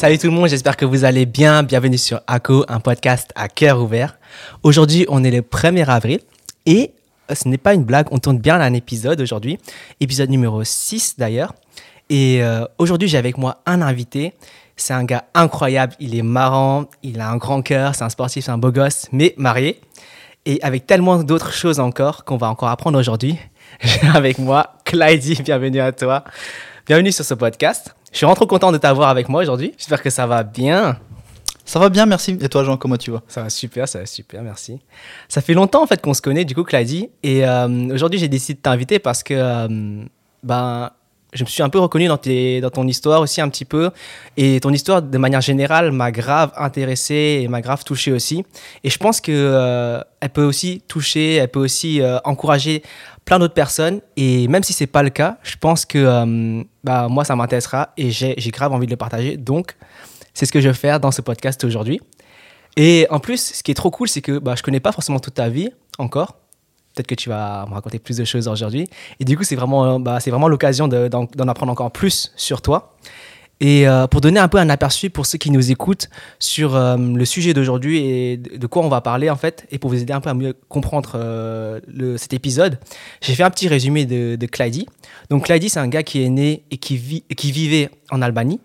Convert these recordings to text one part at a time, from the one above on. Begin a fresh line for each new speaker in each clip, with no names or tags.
Salut tout le monde, j'espère que vous allez bien. Bienvenue sur ACO, un podcast à cœur ouvert. Aujourd'hui, on est le 1er avril et ce n'est pas une blague, on tourne bien un épisode aujourd'hui, épisode numéro 6 d'ailleurs. Et euh, aujourd'hui, j'ai avec moi un invité. C'est un gars incroyable, il est marrant, il a un grand cœur, c'est un sportif, c'est un beau gosse, mais marié. Et avec tellement d'autres choses encore qu'on va encore apprendre aujourd'hui, j'ai avec moi Clyde, bienvenue à toi. Bienvenue sur ce podcast. Je suis vraiment trop content de t'avoir avec moi aujourd'hui. J'espère que ça va bien.
Ça va bien, merci. Et toi, Jean, comment tu vas?
Ça va super, ça va super, merci. Ça fait longtemps en fait qu'on se connaît, du coup, Clyde. Et euh, aujourd'hui, j'ai décidé de t'inviter parce que euh, ben, je me suis un peu reconnu dans, ton histoire aussi un petit peu. Et ton histoire, de manière générale, m'a grave intéressé et m'a grave touché aussi. Et je pense que euh, peut aussi toucher, elle peut aussi encourager plein d'autres personnes. Et même si c'est pas le cas, je pense que euh, bah, moi, ça m'intéressera et j'ai grave envie de le partager. Donc, c'est ce que je vais faire dans ce podcast aujourd'hui. Et en plus, ce qui est trop cool, c'est que bah, je connais pas forcément toute ta vie encore. Peut-être que tu vas me raconter plus de choses aujourd'hui. Et du coup, c'est vraiment, bah, c'est vraiment l'occasion d'en apprendre encore plus sur toi. Et euh, pour donner un peu un aperçu pour ceux qui nous écoutent sur euh, le sujet d'aujourd'hui et de quoi on va parler en fait, et pour vous aider un peu à mieux comprendre euh, cet épisode, j'ai fait un petit résumé de, de Clyde. Donc Clyde, c'est un gars qui est né et qui, vit, qui vivait en Albanie.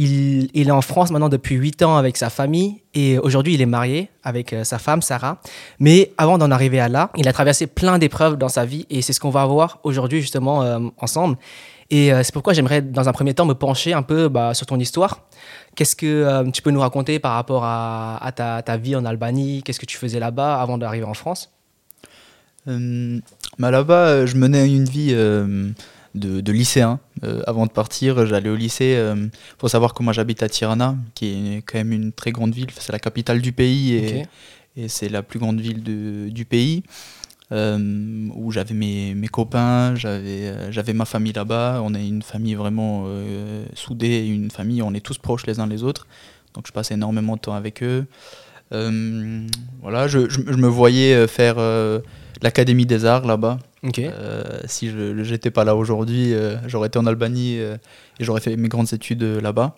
Il, est en France maintenant depuis 8 ans avec sa famille et aujourd'hui il est marié avec sa femme Sarah. Mais avant d'en arriver à là, il a traversé plein d'épreuves dans sa vie et c'est ce qu'on va voir aujourd'hui justement ensemble. Et euh, c'est pourquoi j'aimerais, dans un premier temps, me pencher un peu bah, sur ton histoire. Qu'est-ce que euh, tu peux nous raconter par rapport à, ta, vie en Albanie? Qu'est-ce que tu faisais là-bas avant d'arriver en France?
Euh, bah Là-bas, je menais une vie de, de, lycéen. avant de partir, j'allais au lycée. Il faut savoir que moi j'habite à Tirana, qui est quand même une très grande ville. C'est la capitale du pays et, et c'est la plus grande ville de, du pays. Euh, où j'avais mes, mes, copains, j'avais euh, j'avais ma famille là-bas. On est une famille vraiment euh, soudée, une famille, on est tous proches les uns les autres. Donc je passais énormément de temps avec eux. Voilà, je, je, me voyais faire l'Académie des Arts là-bas. si je n'étais pas là aujourd'hui, j'aurais été en Albanie et j'aurais fait mes grandes études là-bas.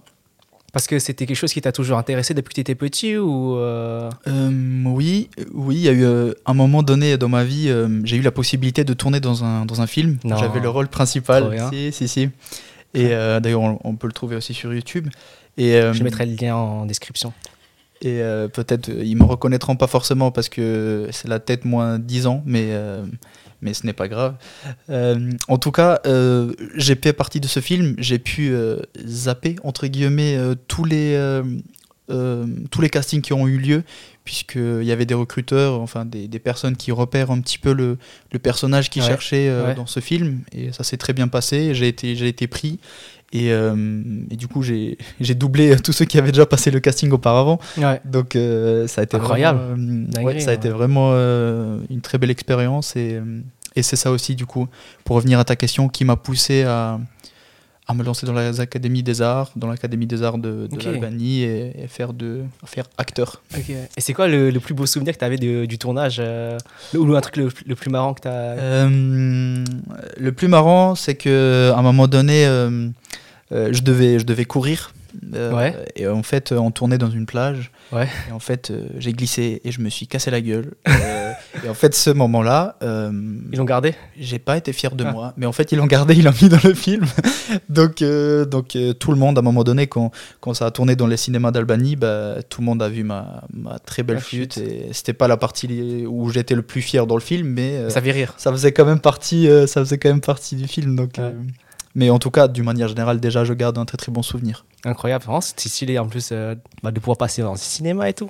Parce que c'était quelque chose qui t'a toujours intéressé depuis que tu étais petit ou euh?
Euh, Oui, oui, il y a eu euh, un moment donné dans ma vie, j'ai eu la possibilité de tourner dans un, dans un film. J'avais le rôle principal. Si, si, si. Et d'ailleurs, on, peut le trouver aussi sur YouTube. Et,
Je mettrai le lien en description.
Et peut-être, ils me reconnaîtront pas forcément parce que c'est la tête moins 10 ans, mais mais ce n'est pas grave. Euh, en tout cas, euh, j'ai fait partie de ce film, j'ai pu euh, zapper, entre guillemets, tous, les, tous les castings qui ont eu lieu, puisqu'il y avait des recruteurs, enfin des, des, personnes qui repèrent un petit peu le, le personnage qu'ils cherchaient dans ce film, et ça s'est très bien passé, j'ai été, j'ai été pris. Et, et, du coup, j'ai doublé tous ceux qui avaient déjà passé le casting auparavant. Donc, ça a été
incroyable.
Vraiment, ça a été vraiment une très belle expérience. Et, et c'est ça aussi, du coup, pour revenir à ta question, qui m'a poussé à, à, me lancer dans les académies des arts, dans l'académie des arts de, de l'Albanie et, faire, de, faire acteur.
Et c'est quoi le, plus beau souvenir que tu avais du tournage euh, Ou un truc le, plus marrant que tu as
euh, Le plus marrant, c'est qu'à un moment donné, euh, je, devais, je devais courir. Et en fait, on tournait dans une plage.
Ouais.
Et en fait, j'ai glissé et je me suis cassé la gueule. Euh, et en fait, ce moment-là. Euh,
ils l'ont gardé
J'ai pas été fier de ah. moi. Mais en fait, ils l'ont gardé, ils l'ont mis dans le film. donc, donc tout le monde, à un moment donné, quand, quand ça a tourné dans les cinémas d'Albanie, bah, tout le monde a vu ma, ma très belle flûte. Et c'était pas la partie où j'étais le plus fier dans le film, mais.
ça fait rire.
Ça faisait quand même partie, ça faisait quand même partie du film. Donc. Mais en tout cas, d'une manière générale, déjà, je garde un très très bon souvenir.
Incroyable, c'est stylé en plus euh, bah, de pouvoir passer dans le cinéma et tout.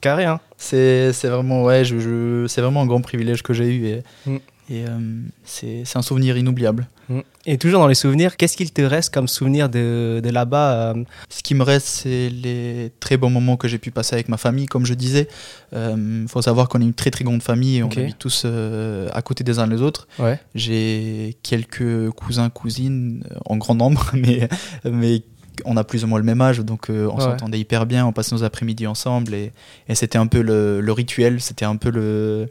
Carré, hein.
C'est vraiment, ouais, je, c'est vraiment un grand privilège que j'ai eu et, mm. et euh, c'est un souvenir inoubliable.
Mm. Et toujours dans les souvenirs, qu'est-ce qu'il te reste comme souvenir de, de là-bas
euh? Ce qui me reste, c'est les très bons moments que j'ai pu passer avec ma famille. Comme je disais, il faut savoir qu'on est une très très grande famille et on vit tous à côté des uns des autres.
Ouais.
J'ai quelques cousins, cousines en grand nombre, mais, mais on a plus ou moins le même âge, donc euh, on s'entendait hyper bien, on passait nos après-midi ensemble et, c'était un peu le, rituel, c'était un peu le,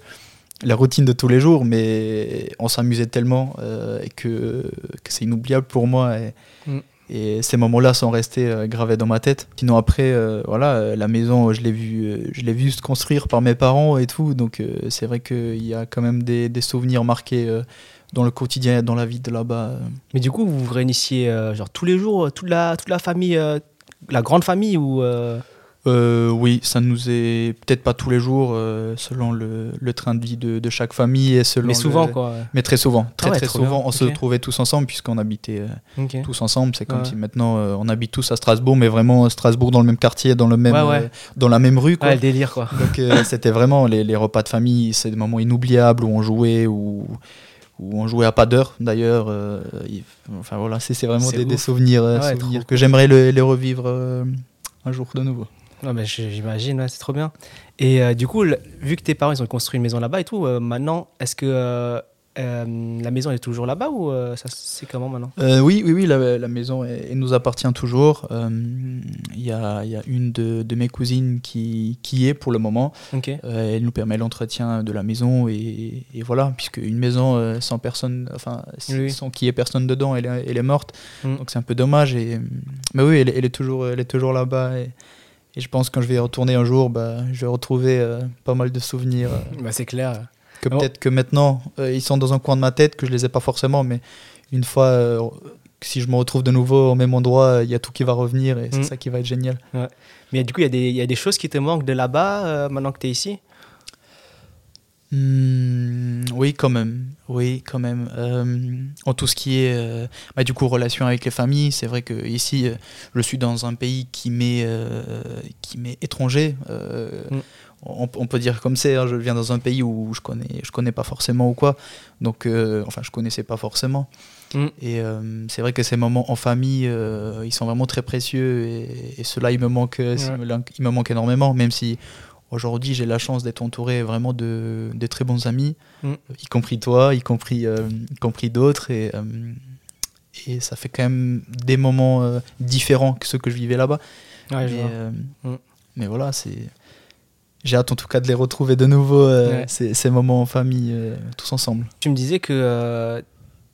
la routine de tous les jours, mais on s'amusait tellement euh, que, c'est inoubliable pour moi. Et, mm. Et ces moments-là sont restés euh, gravés dans ma tête. Sinon après, euh, voilà, euh, la maison, je l'ai vu, je l'ai vu se construire par mes parents et tout. Donc c'est vrai qu'il y a quand même des, des souvenirs marqués dans le quotidien, dans la vie de là-bas.
Mais du coup, vous vous réunissiez genre tous les jours, toute la, toute la famille, la grande famille ou
oui, ça nous est peut-être pas tous les jours, euh, selon le, le, train de vie de, de, chaque famille et selon.
Mais souvent, quoi.
Mais très souvent, très ah très souvent, on se trouvait tous ensemble puisqu'on habitait euh, tous ensemble. C'est comme si maintenant on habite tous à Strasbourg, mais vraiment Strasbourg dans le même quartier, dans le même, dans la même rue, quoi.
le délire, quoi.
Donc c'était vraiment les, les, repas de famille, c'est des moments inoubliables où on jouait ou où on jouait à pas d'heure d'ailleurs. enfin voilà, c'est vraiment des, des, souvenirs, souvenirs que j'aimerais les revivre un jour de nouveau.
Non, mais j'imagine, c'est trop bien. Et euh, du coup, vu que tes parents ils ont construit une maison là-bas et tout, euh, maintenant, est-ce que euh, la maison est toujours là-bas ou ça c'est comment maintenant?
Oui, oui, oui, la, maison elle, nous appartient toujours. Il y a, y, a, une de, de, mes cousines qui, qui est pour le moment. elle nous permet l'entretien de la maison et, et, voilà, puisque une maison sans personne, enfin sans qu'il y ait personne dedans, elle est, elle est morte. Mm. Donc c'est un peu dommage. Et, mais oui, elle, elle est toujours, elle est toujours là-bas. Et, et je pense que quand je vais y retourner un jour, bah, je vais retrouver euh, pas mal de souvenirs. Euh,
bah, c'est clair.
Que peut-être que maintenant, euh, ils sont dans un coin de ma tête, que je les ai pas forcément, mais une fois, si je me retrouve de nouveau au même endroit, il y a tout qui va revenir et c'est mm. ça qui va être génial.
Mais du coup, il y, y, a des choses qui te manquent de là-bas maintenant que tu es ici?
Hmm, oui, quand même. Oui, quand même. Euh, en tout ce qui est, euh, bah, du coup, relation avec les familles, c'est vrai que ici, euh, je suis dans un pays qui m'est, qui m'est étranger. Mm. On, peut dire comme c'est. Hein, je viens dans un pays où je connais, je connais pas forcément ou quoi. Donc, enfin, je connaissais pas forcément. Mm. Et c'est vrai que ces moments en famille, ils sont vraiment très précieux et, et cela, il me manque, il me manque énormément, même si Aujourd'hui, j'ai la chance d'être entouré vraiment de, de, très bons amis, mm. y compris toi, y compris, euh, compris d'autres. Et, euh, et ça fait quand même des moments euh, différents que ceux que je vivais là-bas. mais, mm. mais, voilà, c'est. J'ai hâte en tout cas de les retrouver de nouveau, ces, ces, moments en famille, tous ensemble.
Tu me disais que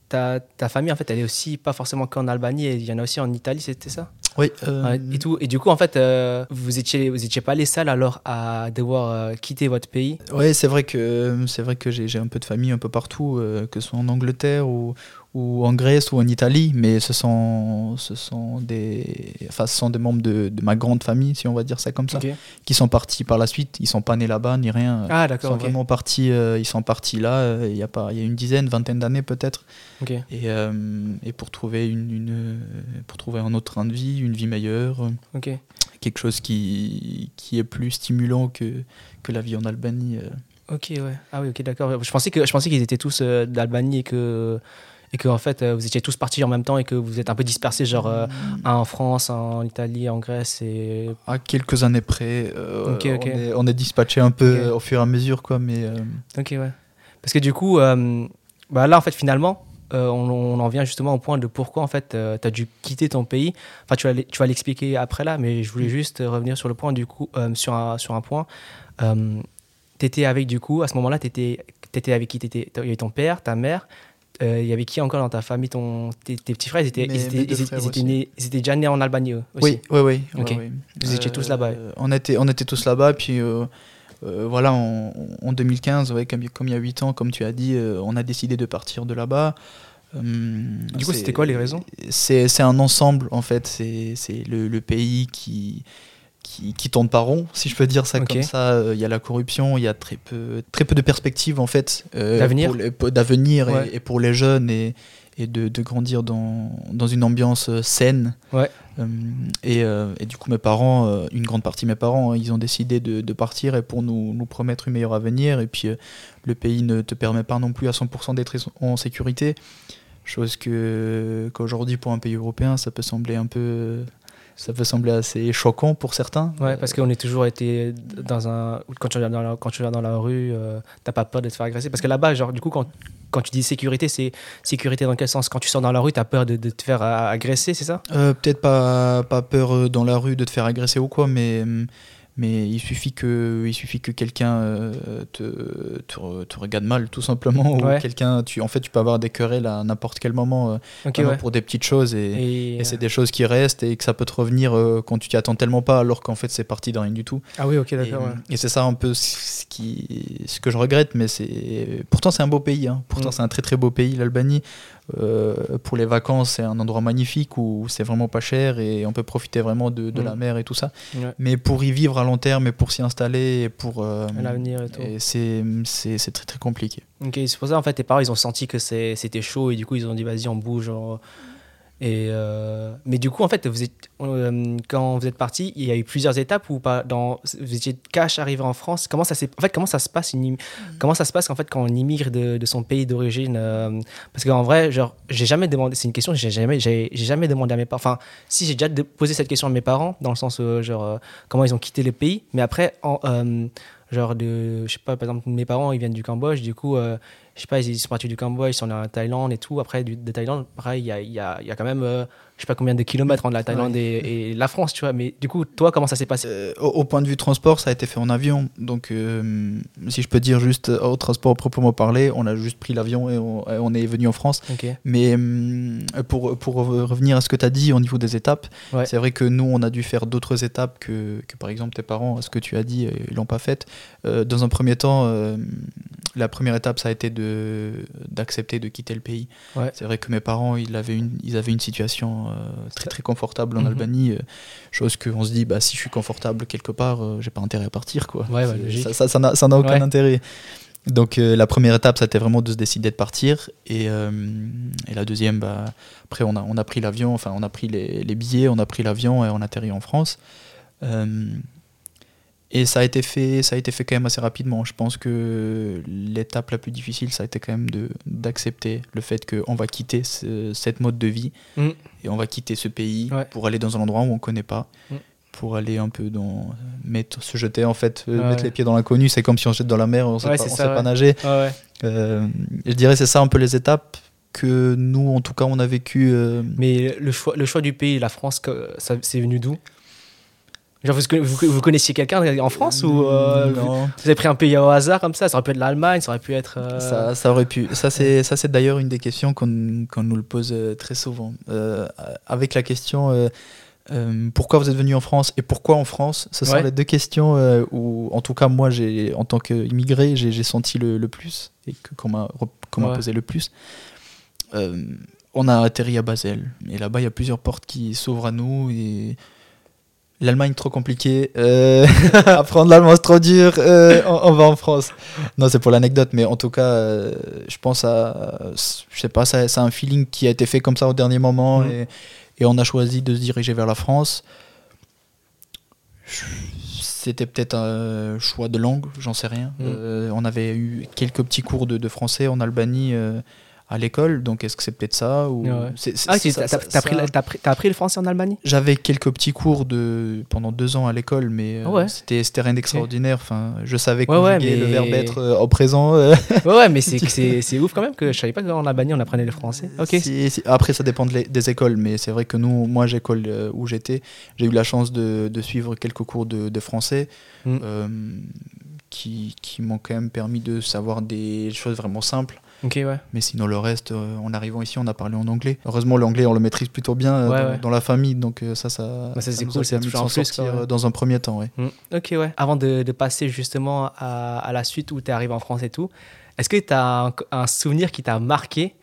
ta, ta, famille, en fait, elle est aussi pas forcément qu'en Albanie, il y en a aussi en Italie, c'était ça?
Oui.
Euh, et, tout. et du coup, en fait, euh, vous étiez, vous étiez pas les seuls alors à devoir euh, quitter votre pays?
Oui, c'est vrai que, c'est vrai que j'ai un peu de famille un peu partout, que ce soit en Angleterre ou, ou en Grèce ou en Italie, mais ce sont, ce sont, des, enfin, ce sont des membres de, de ma grande famille, si on va dire ça comme ça, qui sont partis par la suite. Ils sont pas nés là-bas ni rien.
Ah, d'accord.
Ils sont vraiment partis, euh, ils sont partis là, euh, il y, a pas, il y a une dizaine, vingtaine d'années peut-être. Et, euh, et pour, trouver une, une, pour trouver un autre train de vie, une vie meilleure. Quelque chose qui, qui est plus stimulant que, que la vie en Albanie.
Ok, ouais. Ah oui, ok, d'accord. Je pensais que je pensais qu'ils étaient tous d'Albanie et que et que en fait euh, vous étiez tous partis en même temps et que vous êtes un peu dispersés genre euh, hmm. en France, en Italie, en Grèce et
à quelques années près euh, on, est, on, est, dispatché un peu au fur et à mesure quoi mais
ok ouais. Parce que du coup bah là en fait finalement on, en vient justement au point de pourquoi en fait tu as dû quitter ton pays. Enfin tu vas tu vas l'expliquer après là mais je voulais hmm. juste revenir sur le point du coup sur un sur un point. Tu étais avec du coup à ce moment-là tu étais, étais avec qui? Étais, il y avait ton père ta mère euh, il y avait qui encore dans ta famille ton, tes, petits frères ils étaient, ils, étaient, nés, ils étaient, déjà nés en Albanie aussi
Oui, oui,
oui. Vous étiez tous là-bas
euh, on, était, on était tous là-bas, puis euh, voilà, en, en 2015, ouais, comme, comme, il y a 8 ans, comme tu as dit, on a décidé de partir de là-bas.
du coup, c'était quoi les raisons?
C'est un ensemble, en fait. C'est le, le, pays qui, qui, qui tourne pas rond, si je peux dire ça comme ça. Euh, il y a la corruption, il y a très peu, très peu de perspectives en fait
euh, d'avenir,
d'avenir et, pour les jeunes et, et de, de, grandir dans, dans une ambiance euh, saine.
Ouais.
et, et, du coup, mes parents, une grande partie de mes parents, hein, ils ont décidé de, de, partir et pour nous, nous promettre une meilleure avenir. Et puis, le pays ne te permet pas non plus à 100% d'être en sécurité. Chose que qu'aujourd'hui, pour un pays européen, ça peut sembler un peu ça peut sembler assez choquant pour certains.
Ouais, parce qu'on est toujours été dans un. Quand tu vas dans la, quand tu vas dans la rue, euh, t'as pas peur de te faire agresser. Parce que là-bas, genre, du coup, quand, quand tu dis sécurité, c'est sécurité dans quel sens? Quand tu sors dans la rue, t'as peur de, de, te faire agresser, c'est ça?
Euh, Peut-être pas, pas peur euh, dans la rue de te faire agresser ou quoi, mais mais il suffit que, il suffit que quelqu'un euh, te, te, re- te regarde mal, tout simplement.
Ouais.
Ou quelqu'un, tu, en fait, tu peux avoir des querelles à n'importe quel moment euh,
ouais.
pour des petites choses. Et,
Et,
et c'est des choses qui restent et que ça peut te revenir euh, quand tu t'y attends tellement pas, alors qu'en fait, c'est parti de rien du tout.
Ah oui, ok,
Et,
d'accord. ouais.
et c'est ça un peu ce, qui, ce que je regrette, mais c'est pourtant c'est un beau pays. hein. Pourtant
Mm.
c'est un très très beau pays, l'Albanie. Euh, pour les vacances, c'est un endroit magnifique où c'est vraiment pas cher et on peut profiter vraiment de, de
Mm.
la mer et tout ça.
Ouais.
Mais pour y vivre à long terme et pour s'y installer et pour euh,
L'avenir et tout.
c'est très très compliqué.
Ok, c'est pour ça en fait tes parents ils ont senti que c'était chaud et du coup ils ont dit vas-y on bouge. Et euh, mais du coup en fait vous êtes, euh, quand vous êtes parti il y a eu plusieurs étapes ou pas dans vous étiez cash arrivé en France? Comment ça en fait comment ça se passe une im- comment ça se passe en fait quand on immigre de, de son pays d'origine euh, parce qu'en vrai genre j'ai jamais demandé c'est une question que j'ai jamais j'ai jamais demandé à mes parents. Enfin si j'ai déjà posé cette question à mes parents dans le sens où, genre euh, comment ils ont quitté le pays. Mais après en, euh, genre de je sais pas par exemple mes parents ils viennent du Cambodge. Du coup euh, je sais pas ils sont partis du Cambodge ils sont allés en Thaïlande et tout après du, de Thaïlande pareil il y a, il y, a, il y a quand même euh, je sais pas combien de kilomètres entre la Thaïlande et, et la France tu vois mais du coup toi comment ça s'est passé?
Euh, au, au point de vue transport, ça a été fait en avion. Donc, euh, si je peux dire juste euh, au transport proprement parlé, on a juste pris l'avion et on, et on est venu en France. Mais pour, pour revenir à ce que tu as dit au niveau des étapes,
Ouais.
c'est vrai que nous, on a dû faire d'autres étapes que, que, par exemple, tes parents, ce que tu as dit, ils l'ont pas fait. Dans un premier temps, la première étape, ça a été de- d'accepter de, quitter le pays.
Ouais.
C'est vrai que mes parents, ils avaient une, ils avaient une situation euh, très, très confortable en
Mhm.
Albanie. euh, chose qu'on se dit, bah, si je suis confortable quelque part, euh, j'ai pas intérêt à partir. Quoi.
Ouais, logique.
ça- ça ça n'a ça n'a aucun
Ouais.
intérêt. Donc euh, la première étape, c'était vraiment de se décider de partir. Et, et la deuxième, bah, après, on a, on a pris l'avion, enfin, on a pris les, les billets, on a pris l'avion et on a atterri en France. Et ça a, été fait, ça a été fait quand même assez rapidement. Je pense que l'étape la plus difficile, ça a été quand même de- d'accepter le fait qu'on va quitter ce- cette mode de vie
Mm.
et on va quitter ce pays
Ouais.
pour aller dans un endroit où on ne connaît pas.
Mm.
Pour aller un peu dans. Mettre, se jeter en fait, euh,
Ouais.
mettre les pieds dans l'inconnu. C'est comme si on se jette dans la mer, on ne sait,
Ouais,
pas, on sait pas nager. Euh, je dirais c'est ça un peu les étapes que nous, en tout cas, on a vécu. euh,
mais le choix le choix du pays la France ça c'est venu d'où? Genre, vous, connaissiez quelqu'un en France ou euh, vous,
non.
vous avez pris un pays au hasard comme ça? Ça aurait pu être l'Allemagne, ça aurait pu être. euh,
Ça, ça aurait pu. Ça, c'est, ça, c'est d'ailleurs une des questions qu'on, qu'on nous le pose euh, très souvent. Euh, avec la question pourquoi vous êtes venu en France et pourquoi en France? Ce sont
Ouais.
les deux questions où, en tout cas, moi, j'ai, en tant qu'immigré, j'ai, j'ai senti le, le plus et que, qu'on m'a, qu'on m'a
Ouais.
posé le plus. On a atterri à Basel et là-bas, il y a plusieurs portes qui s'ouvrent à nous et. L'Allemagne trop compliqué, euh, apprendre l'allemand c'est trop dur, euh, on, on va en France. Non, c'est pour l'anecdote, mais en tout cas, euh, je pense à. Je sais pas, c'est un feeling qui a été fait comme ça au dernier moment
Mhm.
et, et on a choisi de se diriger vers la France. C'était peut-être un choix de langue, j'en sais rien.
Mhm.
On avait eu quelques petits cours de, de français en Albanie à l'école, donc est-ce que c'est peut-être ça ou...
Ouais.
c'est- c'est-
Ah,
ça-
t'as pris,
ça-
la- t'as pris, t'as appris le français en Allemagne?
J'avais quelques petits cours de pendant deux ans à l'école, mais euh,
Ah ouais.
c'était c'était rien d'extraordinaire. Enfin, je savais
Ouais,
conjuguer le
mais-
verbe être euh, au présent. euh,
Ouais, mais c'est ouf quand même que je savais pas qu'en Albanie on apprenait le français. Ok.
si- si- après, ça dépend de des écoles, mais c'est vrai que nous, moi, j'école euh, où j'étais, j'ai eu la chance de, de suivre quelques cours de, de français
Mm.
euh, qui, qui m'ont quand même permis de savoir des choses vraiment simples.
Ok, ouais.
Mais sinon, le reste, euh, en arrivant ici, on a parlé en anglais. Heureusement, l'anglais, on le maîtrise plutôt bien euh,
Ouais,
dans,
ouais.
dans la famille, donc euh, ça, ça,
Bah, ça, c'est
nous a
cool, c'est
s'en sortir
ouais.
dans un premier temps. ouais.
Mm. Ok, ouais. Avant de, de passer justement à, à la suite où tu es arrivé en France et tout, est-ce que tu as un, un souvenir qui t'a marqué?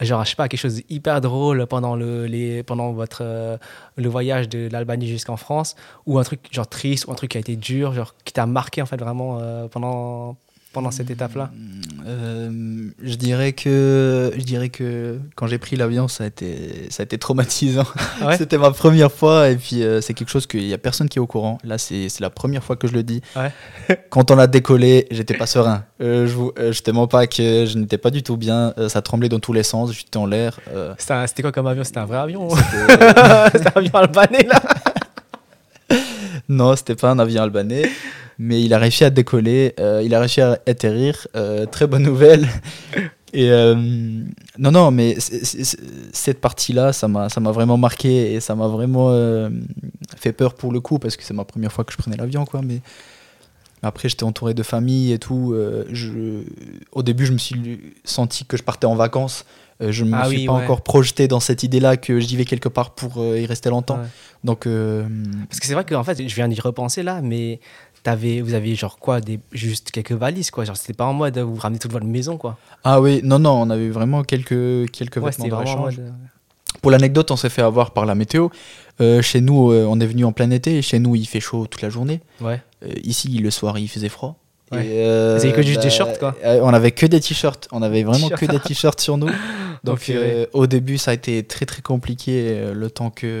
Genre, je sais pas, quelque chose d'hyper drôle pendant, le, les, pendant votre, euh, le voyage de l'Albanie jusqu'en France, ou un truc genre triste, ou un truc qui a été dur, genre qui t'a marqué en fait vraiment pendant, pendant cette étape-là?
Euh, je dirais que je dirais que quand j'ai pris l'avion, ça a été ça a été traumatisant.
Ah ouais?
C'était ma première fois et puis euh, c'est quelque chose qu'il y a personne qui est au courant. Là, c'est la première fois que je le dis.
Ouais?
Quand on a décollé, j'étais pas serein. Euh, je euh, je te mens pas que je n'étais pas du tout bien. Ça tremblait dans tous les sens. J'étais en l'air.
C'était quoi comme avion? C'était un vrai avion
C'était
un avion albanais là?
Non, c'était pas un avion albanais, mais il a réussi à décoller. euh, il a réussi à atterrir. euh, très bonne nouvelle. Et euh, non, non, mais cette partie-là, ça m'a, vraiment marqué et ça m'a vraiment fait peur pour le coup parce que c'est ma première fois que je prenais l'avion, quoi. Mais après, j'étais entouré de famille et tout. au début, je me suis senti que je partais en vacances. Euh, je ne me
Ah
suis
oui,
pas
ouais.
encore projeté dans cette idée-là que j'y vais quelque part pour euh, y rester longtemps.
Ouais.
Donc, euh,
Parce que c'est vrai qu'en fait, je viens d'y repenser là, mais vous aviez genre quoi, des, juste quelques valises quoi. Genre, c'était pas en mode vous ramenez toute votre maison quoi.
ah oui, non, non, on avait vraiment quelques, quelques
Ouais,
vêtements de
mode. euh,
Pour l'anecdote, on s'est fait avoir par la météo. Euh, chez nous, euh, on est venu en plein été. et Chez nous, il fait chaud toute la journée.
Ouais.
Euh, ici, le soir, il faisait froid.
Ouais.
Et, euh,
Vous avez que juste des shorts, quoi.
euh, On avait que des t-shirts. On avait vraiment que des t-shirts sur nous. Donc, euh, au début, ça a été très très compliqué euh, le temps que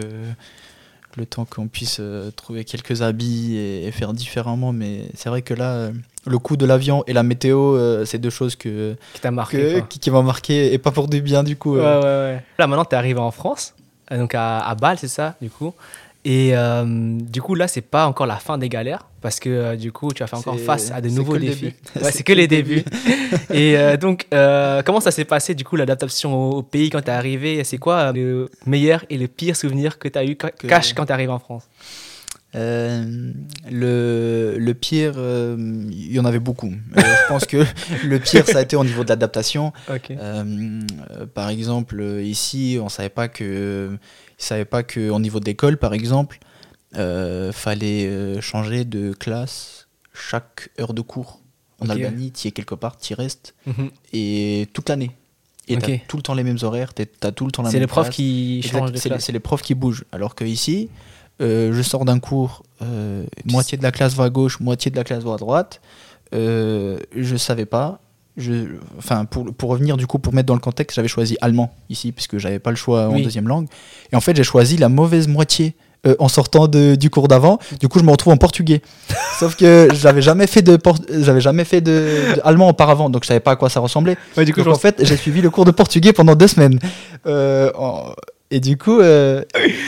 le temps qu'on puisse euh, trouver quelques habits et, et faire différemment. Mais c'est vrai que là, euh, le coût de l'avion et la météo, euh, c'est deux choses que,
Qui marqué.
que-
quoi.
qui, qui m'ont marqué et pas pour du bien du coup.
Ouais,
euh.
ouais, ouais. Là, maintenant, t'es arrivé en France, euh, donc à, à Bâle, c'est ça, du coup. Et euh, du coup, là, c'est pas encore la fin des galères, parce que euh, du coup, tu as fait encore face à de nouveaux défis. Ouais,
C'est que
les
le
débuts. Et euh, donc, comment ça s'est passé, du coup, l'adaptation au, pays quand t'es arrivé? C'est quoi le meilleur et le pire souvenir que t'as eu ca-
Que-
cash quand t'es arrivé en France?
Euh, le, le pire, euh, il y en avait beaucoup. Euh, je pense que le pire, ça a été au niveau de l'adaptation. Par exemple, ici, on savait pas que, ils savaient pas que au niveau d'école, par exemple, euh, fallait euh, changer de classe chaque heure de cours. En. Albanie, tu y es quelque part, tu y restes
Mhm.
et toute l'année. Et t'as tout le temps les mêmes horaires, t'as tout le temps la
C'est
même
les profs
classe.
qui changent de
c'est c'est les profs qui bougent. Alors que ici, euh, je sors d'un cours, euh, moitié de la classe va à gauche, moitié de la classe va à droite. Euh, je savais pas. Je, enfin, pour, pour revenir du coup, pour mettre dans le contexte, j'avais choisi allemand ici, puisque j'avais pas le choix en
Oui.
deuxième langue. Et en fait, j'ai choisi la mauvaise moitié euh, en sortant de- du cours d'avant. Du coup, je me retrouve en portugais. Sauf que j'avais jamais fait de, j'avais jamais fait de, de allemand auparavant, donc je savais pas à quoi ça ressemblait.
Ouais, du coup,
Donc, en fait, j'ai suivi le cours de portugais pendant deux semaines. Euh, en- Et du coup, euh,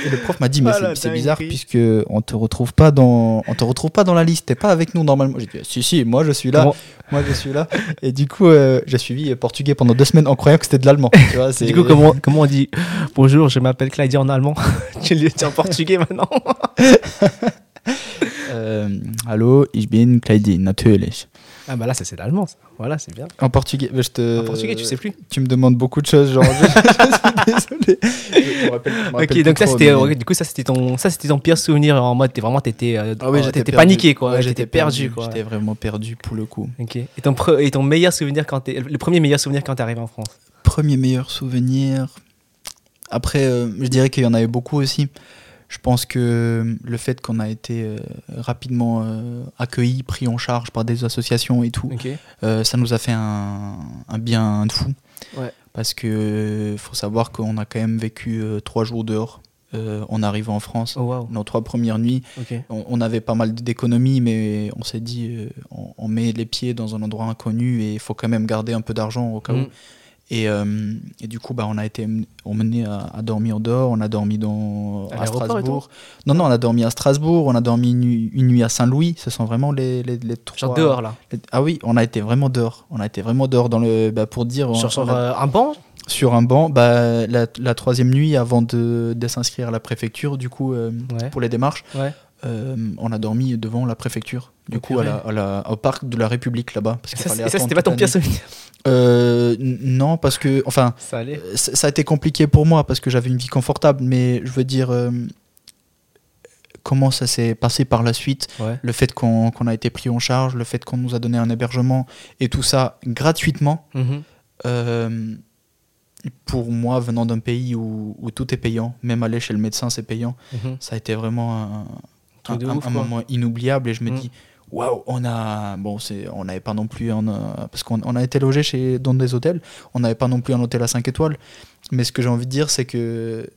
et le prof m'a dit mais
Ah,
c'est- bizarre puisque on te retrouve pas dans, on te retrouve pas dans la liste. T'es pas avec nous normalement. J'ai dit si si, moi je suis là,
Comment-
moi je suis là. Et du coup, euh, j'ai suivi portugais pendant deux semaines en croyant que c'était de l'allemand. Tu vois, c'est-
Du coup, comment, comment on dit bonjour, je m'appelle Claudia en allemand Tu le dis en portugais maintenant
Euh, Allô, ich bin Kleidi, natürlich.
Ah, bah là, ça c'est l'allemand. ça. Voilà, c'est bien.
En portugais, mais je te.
En portugais, tu sais plus.
Tu me demandes beaucoup de choses, genre. je, je suis désolé. Je me rappelle- me
Ok, donc ça c'était,
mais-
du coup ça c'était ton, ça c'était ton pire souvenir en mode t'es vraiment t'étais, euh,
Ah oui,
t'étais paniqué quoi,
Ouais,
j'étais perdu, quoi.
J'étais vraiment perdu pour le coup.
Ok. Et ton pre- et ton meilleur souvenir quand t'es, le premier meilleur souvenir quand t'es arrivé en France?
Premier meilleur souvenir. Après, euh, je dirais qu'il y en avait beaucoup aussi. Je pense que le fait qu'on a été euh, rapidement euh, accueillis, pris en charge par des associations et tout, euh, ça nous a fait un, un bien de fou.
Ouais.
Parce que faut savoir qu'on a quand même vécu euh, trois jours dehors euh, en arrivant en France.
Oh wow.
Nos trois premières nuits, on, on avait pas mal d'économies, mais on s'est dit, euh, on, on met les pieds dans un endroit inconnu et il faut quand même garder un peu d'argent au cas où. Et, euh, et du coup, bah, on a été em- emmené à, à dormir dehors. On a dormi dans,
À
Strasbourg. Non, non, on a dormi à Strasbourg. On a dormi une, nuit- une nuit à Saint-Louis. Ce sont vraiment les, les, les trois.
Genre dehors là.
les- ah oui, on a été vraiment dehors. On a été vraiment dehors dans le, bah, pour dire. on-
Sur, sur
on a-
euh, un banc?
sur un banc. Bah, la, la troisième nuit, avant de, de s'inscrire à la préfecture, du coup, euh,
Ouais.
pour les démarches,
Ouais.
Euh, on a dormi devant la préfecture. Du coup, à la, à la- au parc de la République là-bas. parce
ça, c'était pas ton pire souvenir.
Euh, non, parce que, enfin,
Ça allait.
euh, ça a été compliqué pour moi parce que j'avais une vie confortable, mais je veux dire, euh, comment ça s'est passé par la suite,
Ouais.
le fait qu'on qu'on a été pris en charge, le fait qu'on nous a donné un hébergement et tout ça gratuitement.
Mhm.
euh, pour moi, venant d'un pays où, où tout est payant, même aller chez le médecin, c'est payant,
Mhm.
ça a été vraiment un, Un-
ouf,
un
quoi.
moment inoubliable et je me
Mm.
dis waouh on a bon c'est on n'avait pas non plus un, euh, parce qu'on on a été logé chez dans des hôtels on n'avait pas non plus un hôtel à 5 étoiles mais ce que j'ai envie de dire c'est que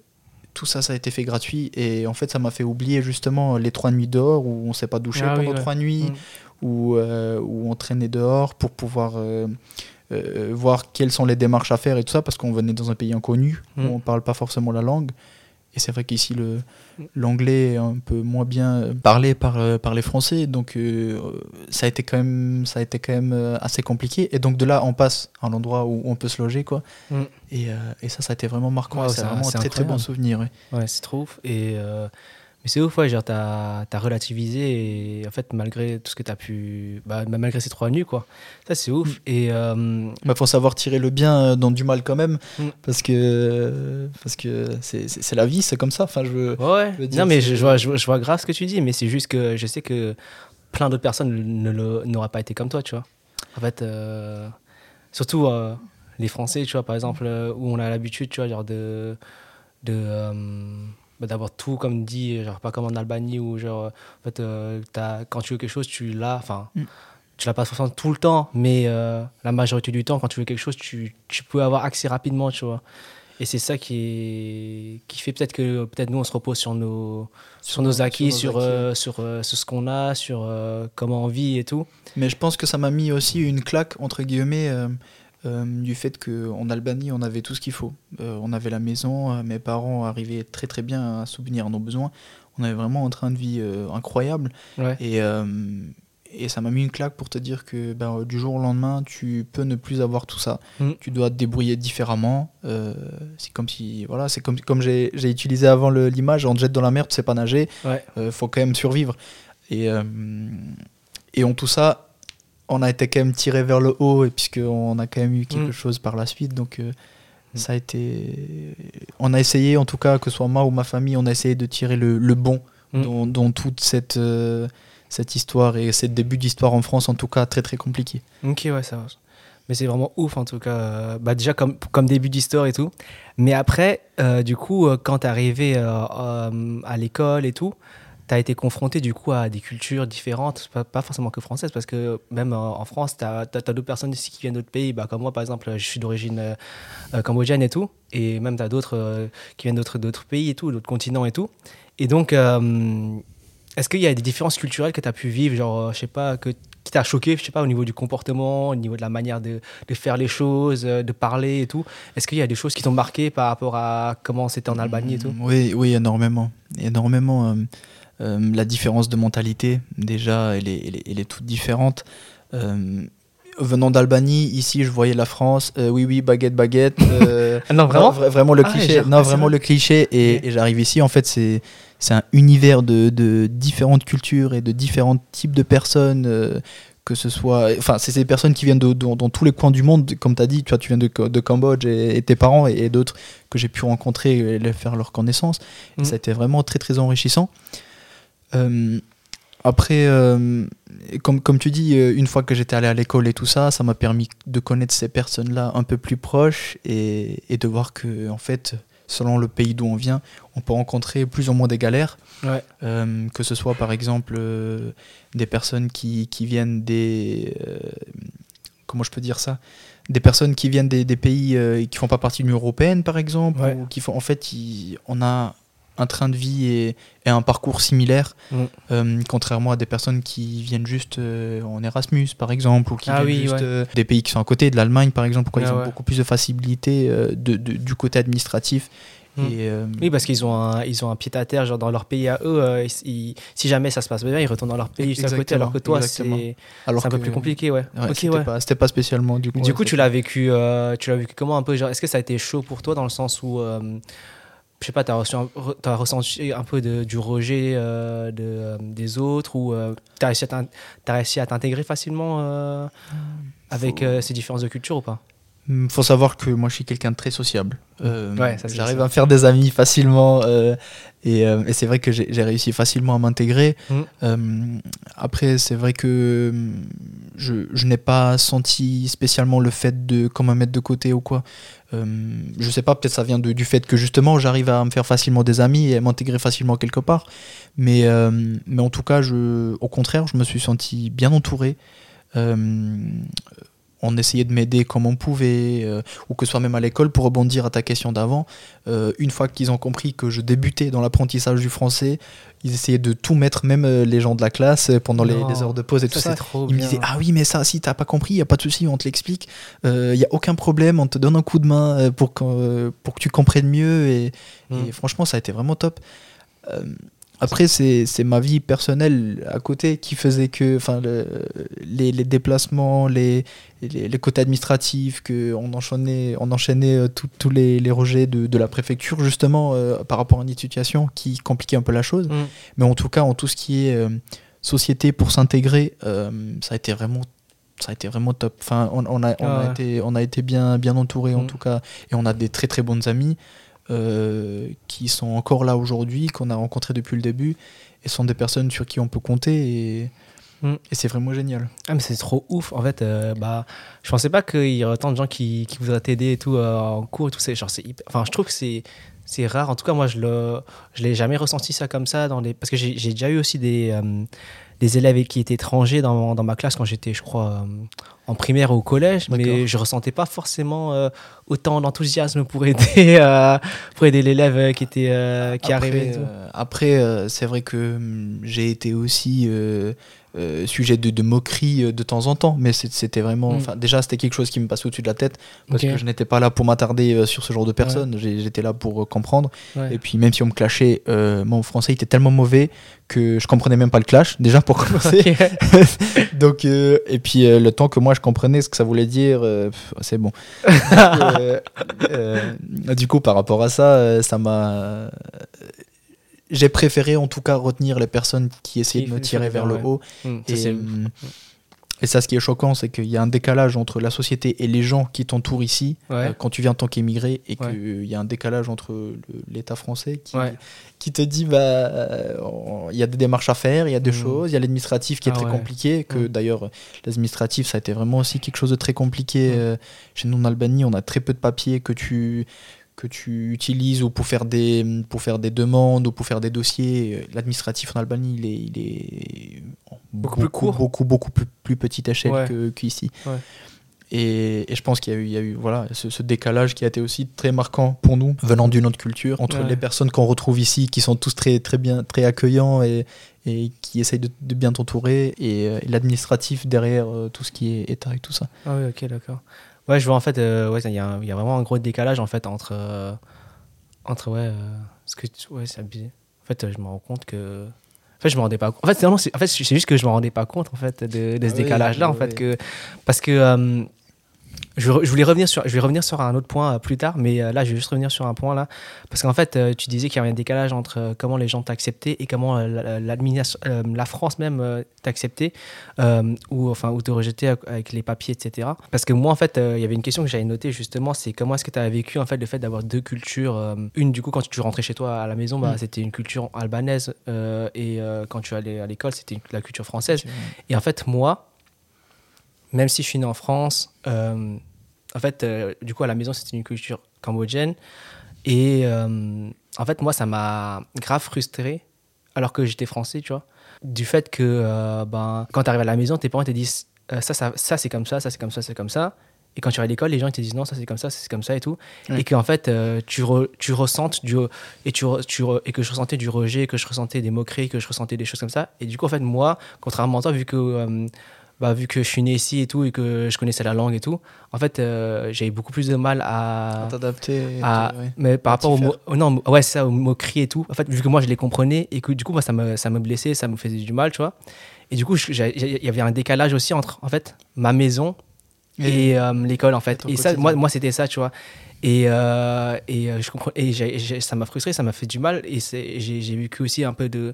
tout ça ça a été fait gratuit et en fait ça m'a fait oublier justement les trois nuits dehors où on s'est pas douché
Ah oui,
pendant
ouais.
trois nuits
Mm.
où, euh, où on traînait dehors pour pouvoir euh, euh, voir quelles sont les démarches à faire et tout ça parce qu'on venait dans un pays inconnu
Mm.
où on parle pas forcément la langue et c'est vrai qu'ici le l'anglais est un peu moins bien parlé par, euh, par les Français, donc euh, ça a été quand même ça a été quand même euh, assez compliqué. Et donc de là, on passe à l'endroit où on peut se loger, quoi.
Mm.
Et, euh, et ça, ça a été vraiment marquant.
Ouais,
c'est vraiment un très très bon souvenir. ouais.
Ouais, c'est trop ouf. Et, euh, mais c'est ouf, ouais, genre, t'as as relativisé et en fait, malgré tout ce que t'as pu. Bah, bah, malgré ces trois nuits, quoi. Ça, c'est ouf. Et. euh,
Bah, faut savoir tirer le bien euh, dans du mal quand même,
Mm.
parce que parce que c'est la vie, c'est comme ça. Enfin, je veux.
Ouais,
je veux dire,
non, mais je, je vois, je, vois- je vois grave ce que tu dis, mais c'est juste que je sais que plein d'autres personnes n'auraient pas été comme toi, tu vois. En fait, euh, surtout euh, les Français, tu vois, par exemple, où on a l'habitude, tu vois, genre de. de bah, d'avoir tout comme dit genre pas comme en Albanie où genre en fait euh, quand tu veux quelque chose tu l'as enfin
Mm.
tu l'as pas forcément tout le temps mais euh, la majorité du temps quand tu veux quelque chose tu, tu peux avoir accès rapidement tu vois. Et c'est ça qui est qui fait peut-être que peut-être nous on se repose sur nos sur, nos acquis
nos
sur
acquis,
euh, sur, euh, sur ce qu'on a sur euh, comment on vit et tout.
Mais je pense que ça m'a mis aussi une claque, entre guillemets, euh, du fait qu'en Albanie, on avait tout ce qu'il faut. Euh, on avait la maison, euh, mes parents arrivaient très très bien à subvenir à nos besoins. On avait vraiment un train de vie euh, incroyable.
ouais
Et, et ça m'a mis une claque pour te dire que ben, du jour au lendemain, tu peux ne plus avoir tout ça.
Mm.
Tu dois te débrouiller différemment. Euh, c'est comme si, voilà, c'est comme, comme j'ai j'ai utilisé avant l'image, on te jette dans la mer, tu sais pas nager,
ouais
euh, faut quand même survivre. Et, euh, et en tout ça, on a été quand même tiré vers le haut, et puisqu'on a quand même eu quelque
Mm.
chose par la suite. Donc euh,
Mm.
ça a été. On a essayé, en tout cas, que ce soit moi ou ma famille, on a essayé de tirer le, le bon
Mm.
dans, dans toute cette, euh, cette histoire et ce début d'histoire en France, en tout cas, très très compliqué.
Ok, ouais, ça va. Mais c'est vraiment ouf en tout cas. Bah, déjà comme, comme début d'histoire et tout. Mais après, euh, du coup, quand t'es arrivé à l'école et tout, été confronté du coup à des cultures différentes, pas, pas forcément que françaises, parce que même euh, en France, t'as as, d'autres personnes ici qui viennent d'autres pays. Bah, comme moi, par exemple, je suis d'origine euh, euh, cambodgienne et tout. Et même t'as d'autres euh, qui viennent d'autres d'autres pays et tout, d'autres continents et tout. Et donc, euh, est-ce qu'il y a des différences culturelles que tu as pu vivre, genre, je sais pas, que, qui t'a choqué, je sais pas, au niveau du comportement, au niveau de la manière de, de faire les choses, de parler et tout? Est-ce qu'il y a des choses qui t'ont marqué par rapport à comment c'était en Albanie et tout?
Oui, oui, énormément. Énormément. Euh, la différence de mentalité, déjà, elle est, elle est, elle est toute différente. Euh, venant d'Albanie, ici, je voyais la France. euh, oui, oui, baguette, baguette. euh,
non, vraiment
vra- Vraiment le
Ah,
cliché. non, vraiment
vrai.
le cliché. Et, j'arrive ici, en fait, c'est c'est un univers de, de différentes cultures et de différents types de personnes. euh, que ce soit. Enfin, c'est ces personnes qui viennent de, de- dans tous les coins du monde, comme tu as dit, tu, vois, tu viens de, de Cambodge et, et tes parents et, et d'autres que j'ai pu rencontrer et faire leur connaissance. Et
Mhm.
ça a été vraiment très très enrichissant. Euh, après, euh, comme, comme tu dis, euh, une fois que j'étais allé à l'école et tout ça, ça m'a permis de connaître ces personnes-là un peu plus proches et, et de voir que, en fait, selon le pays d'où on vient, on peut rencontrer plus ou moins des galères.
Ouais.
Euh, que ce soit par exemple euh, des personnes qui, qui viennent des. comment je peux dire ça Des personnes qui viennent des, des pays qui font pas partie de l'Union Européenne, par exemple,
Ouais.
ou qui font. En fait, ils- on a un train de vie et, et un parcours similaire,
Mm.
euh, contrairement à des personnes qui viennent juste euh, en Erasmus, par exemple, ou qui
Ah
viennent
oui,
juste
ouais.
euh, des pays qui sont à côté, de l'Allemagne, par exemple, pourquoi
Ah
ils ont beaucoup plus de facilité de, de- du côté administratif.
Mm.
Et, euh,
Oui, parce qu'ils ont un, ils ont un pied à terre, genre dans leur pays à eux. euh, ils- si jamais ça se passe bien, ils retournent dans leur pays juste à côté, alors que toi, c'est un peu plus compliqué, ouais.
Ouais, c'était
ouais.
pas, spécialement du coup.
Du
ouais,
coup, tu l'as vécu, euh, tu l'as vécu comment un peu Est-ce que ça a été chaud pour toi dans le sens où, je sais pas, re- t'as ressenti un peu de, du rejet euh, de, euh, des autres ou euh, t'as réussi à t'in- t'as réussi à t'intégrer facilement euh, avec ces différences de culture ou pas?
Hmm, Faut savoir que moi je suis quelqu'un de très sociable.
Ouais, ça, c'est
J'arrive à me faire des amis facilement et, et c'est vrai que j'ai réussi facilement à m'intégrer.
Mm.
Euh, après, c'est vrai que hum, je, je n'ai pas senti spécialement le fait de comme me mettre de côté ou quoi. Euh, je sais pas, peut-être ça vient du fait que justement j'arrive à me faire facilement des amis et à m'intégrer facilement quelque part. Mais, euh, en tout cas, je, au contraire, je me suis senti bien entouré. Euh, on essayait de m'aider comme on pouvait, euh, ou que ce soit même à l'école, pour rebondir à ta question d'avant. Euh, une fois qu'ils ont compris que je débutais dans l'apprentissage du français, ils essayaient de tout mettre, même euh, les gens de la classe, pendant les, heures de pause et tout
Ça, trop
Ils me disaient Ah oui, mais ça, si t'as pas compris, il a pas de souci, on te l'explique. Il n'y a aucun problème, on te donne un coup de main euh, pour, que- euh, pour que tu comprennes mieux. Et,
Mm.
et franchement, ça a été vraiment top. Euh, après, c'est ma vie personnelle à côté qui faisait que enfin, le- les, les déplacements, les, les, les côtés administratifs, qu'on enchaînait, on enchaînait euh, tout- tous les, les rejets de, de la préfecture, justement, euh, par rapport à une situation qui compliquait un peu la chose.
Mm.
Mais en tout cas, en tout ce qui est euh, société pour s'intégrer, euh, ça a été vraiment ça a été vraiment top. Enfin, on, on a, on
Ah
a été, on a été bien, bien entouré en
Mm.
tout cas, et on a des très très bonnes amies euh, qui sont encore là aujourd'hui, qu'on a rencontrés depuis le début, et sont des personnes sur qui on peut compter, et,
Mm.
et c'est vraiment génial.
Ah mais c'est trop ouf en fait euh, bah je pensais pas qu'il y aurait autant de gens qui, qui voudraient t'aider et tout euh, en cours et tout c'est genre c'est hyper- enfin je trouve que c'est c'est rare en tout cas moi je le je l'ai jamais ressenti ça comme ça dans les parce que j'ai j'ai déjà eu aussi des euh, des élèves qui étaient étrangers dans, dans ma classe quand j'étais je crois euh, en primaire ou au collège mais je ressentais pas forcément euh, autant d'enthousiasme pour aider euh, pour aider l'élève qui était euh, qui
après,
arrivait
après, c'est vrai que hum, j'ai été aussi euh, sujet de, de moqueries euh, de temps en temps, mais c'était vraiment.
Mm.
Déjà, c'était quelque chose qui me passait au-dessus de la tête, parce que je n'étais pas là pour m'attarder euh, sur ce genre de personnes, j'étais là pour comprendre.
Ouais.
Et puis, même si on me clashait, euh, mon français était tellement mauvais que je comprenais même pas le clash, déjà pour commencer. Donc, euh, et puis le temps que moi je comprenais ce que ça voulait dire, c'est bon. Donc, du coup, par rapport à ça, ça m'a. J'ai préféré en tout cas retenir les personnes qui essayaient
Qui
de me tirer vers le haut.
Mm, ça,
Et, ça, ce qui est choquant, c'est qu'il y a un décalage entre la société et les gens qui t'entourent ici,
Ouais.
euh, quand tu viens en tant qu'émigré, et
Ouais.
qu'il y a un décalage entre l'État français qui,
Ouais.
qui te dit bah euh, il y a des démarches à faire, il y a des
Mhm.
choses, il y a l'administratif qui est
Ah
très compliqué, que
Mhm.
d'ailleurs l'administratif ça a été vraiment aussi quelque chose de très compliqué. Euh, chez nous en Albanie, on a très peu de papiers que tu que tu utilises ou pour faire des pour faire des demandes ou pour faire des dossiers. Euh, L'administratif en Albanie, il est, il est
Beaucoup plus court.
beaucoup beaucoup plus, plus petite échelle
Ouais.
que qu'ici.
Ouais.
Et, et je pense qu'il y a eu, il y a eu voilà, ce, ce décalage qui a été aussi très marquant pour nous, venant d'une autre culture, entre
Ouais.
les personnes qu'on retrouve ici, qui sont tous très, très bien, très accueillants et, et qui essayent de, de bien t'entourer, et, euh, et l'administratif derrière euh, tout ce qui est État et tout ça.
Ah oui, ok, d'accord. Ouais, je vois en fait, euh, ouais, il y, y a vraiment un gros décalage en fait entre, euh, entre ouais, euh, ce que tu- ouais, c'est abusé. En fait, je me rends compte que, en fait, je me rendais pas. En fait, c'est en fait, c'est juste que je me rendais pas compte en fait de, de ce
Ah oui,
décalage-là, en
oui,
fait, que parce que euh, je, voulais revenir sur, je vais revenir sur un autre point euh, plus tard, mais euh, là, je vais juste revenir sur un point là, parce qu'en fait, euh, tu disais qu'il y avait un décalage entre comment les gens t'acceptaient et comment la- l'administration, la France même t'acceptait euh, ou enfin ou te rejetait avec- les papiers, etc. Parce que moi, en fait, il y avait une question que j'avais notée justement, c'est comment est-ce que tu as vécu en fait le fait d'avoir deux cultures. une, du coup, quand tu rentrais chez toi à la maison, bah,
Mm.
c'était une culture albanaise euh, et euh, quand tu allais à l'école, c'était la culture française. Et en fait, moi, même si je suis né en France, euh, en fait, euh, du coup, à la maison, c'était une culture cambodgienne. Et euh, en fait, moi, ça m'a grave frustré, alors que j'étais français, tu vois. Du fait que, ben, quand tu arrives à la maison, tes parents te disent ça, ça, ça c'est comme ça, ça, c'est comme ça, c'est comme ça. Et quand tu vas à l'école, les gens ils te disent non, ça c'est comme ça, ça, c'est comme ça et tout.
Ouais.
Et qu'en fait, euh, tu, re- tu ressentes du. Et, tu, re- tu re- et que je ressentais du rejet, que je ressentais des moqueries, que je ressentais des choses comme ça. Et du coup, en fait, moi, contrairement à toi, vu que. euh, bah, vu que je suis né ici et tout, et que je connaissais la langue et tout, en fait, euh, j'ai eu beaucoup plus de mal à.
À t'adapter.
à-
ouais.
mais par rapport au
t'y
mo- oh non ouais ça aux moqueries et tout en fait vu que moi je les comprenais et que du coup moi ça me ça me blessait ça me faisait du mal tu vois et du coup il y avait un décalage aussi entre en fait ma maison et, euh, l'école en fait et ça moi, moi c'était ça tu vois et, euh, et euh, je comprends et ça m'a frustré ça m'a fait du mal et j'ai vécu aussi un peu de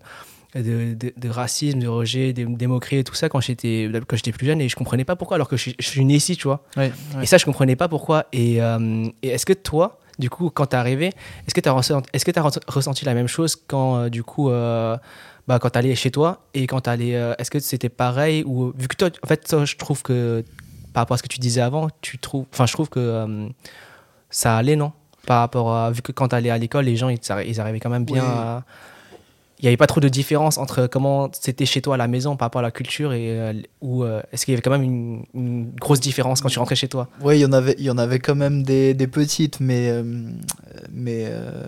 de, de, de racisme, de rejet, des, des moqueries et tout ça quand j'étais quand j'étais plus jeune et je comprenais pas pourquoi alors que je, suis- je suis né ici, tu vois.
Ouais, ouais.
Et ça, je comprenais pas pourquoi. Et, euh, et est-ce que toi, du coup, quand t'es arrivé, est-ce que t'as ressenti, est-ce que t'as ressenti- la même chose quand, euh, du coup, euh, bah, quand t'allais chez toi et quand t'allais, euh, est-ce que c'était pareil ou vu que toi, en fait, toi, je trouve que par rapport à ce que tu disais avant, tu trouves, enfin, je trouve que euh, ça allait, non? Par rapport à vu que quand t'allais à l'école, les gens, ils, ils arrivaient quand même bien
Oui.
à. Il n'y avait pas trop de différence entre comment c'était chez toi à la maison par rapport à la culture et euh, ou euh, est-ce qu'il y avait quand même une, grosse différence quand tu rentrais chez toi?
Oui, il y en avait, quand même des, des petites, mais mais euh,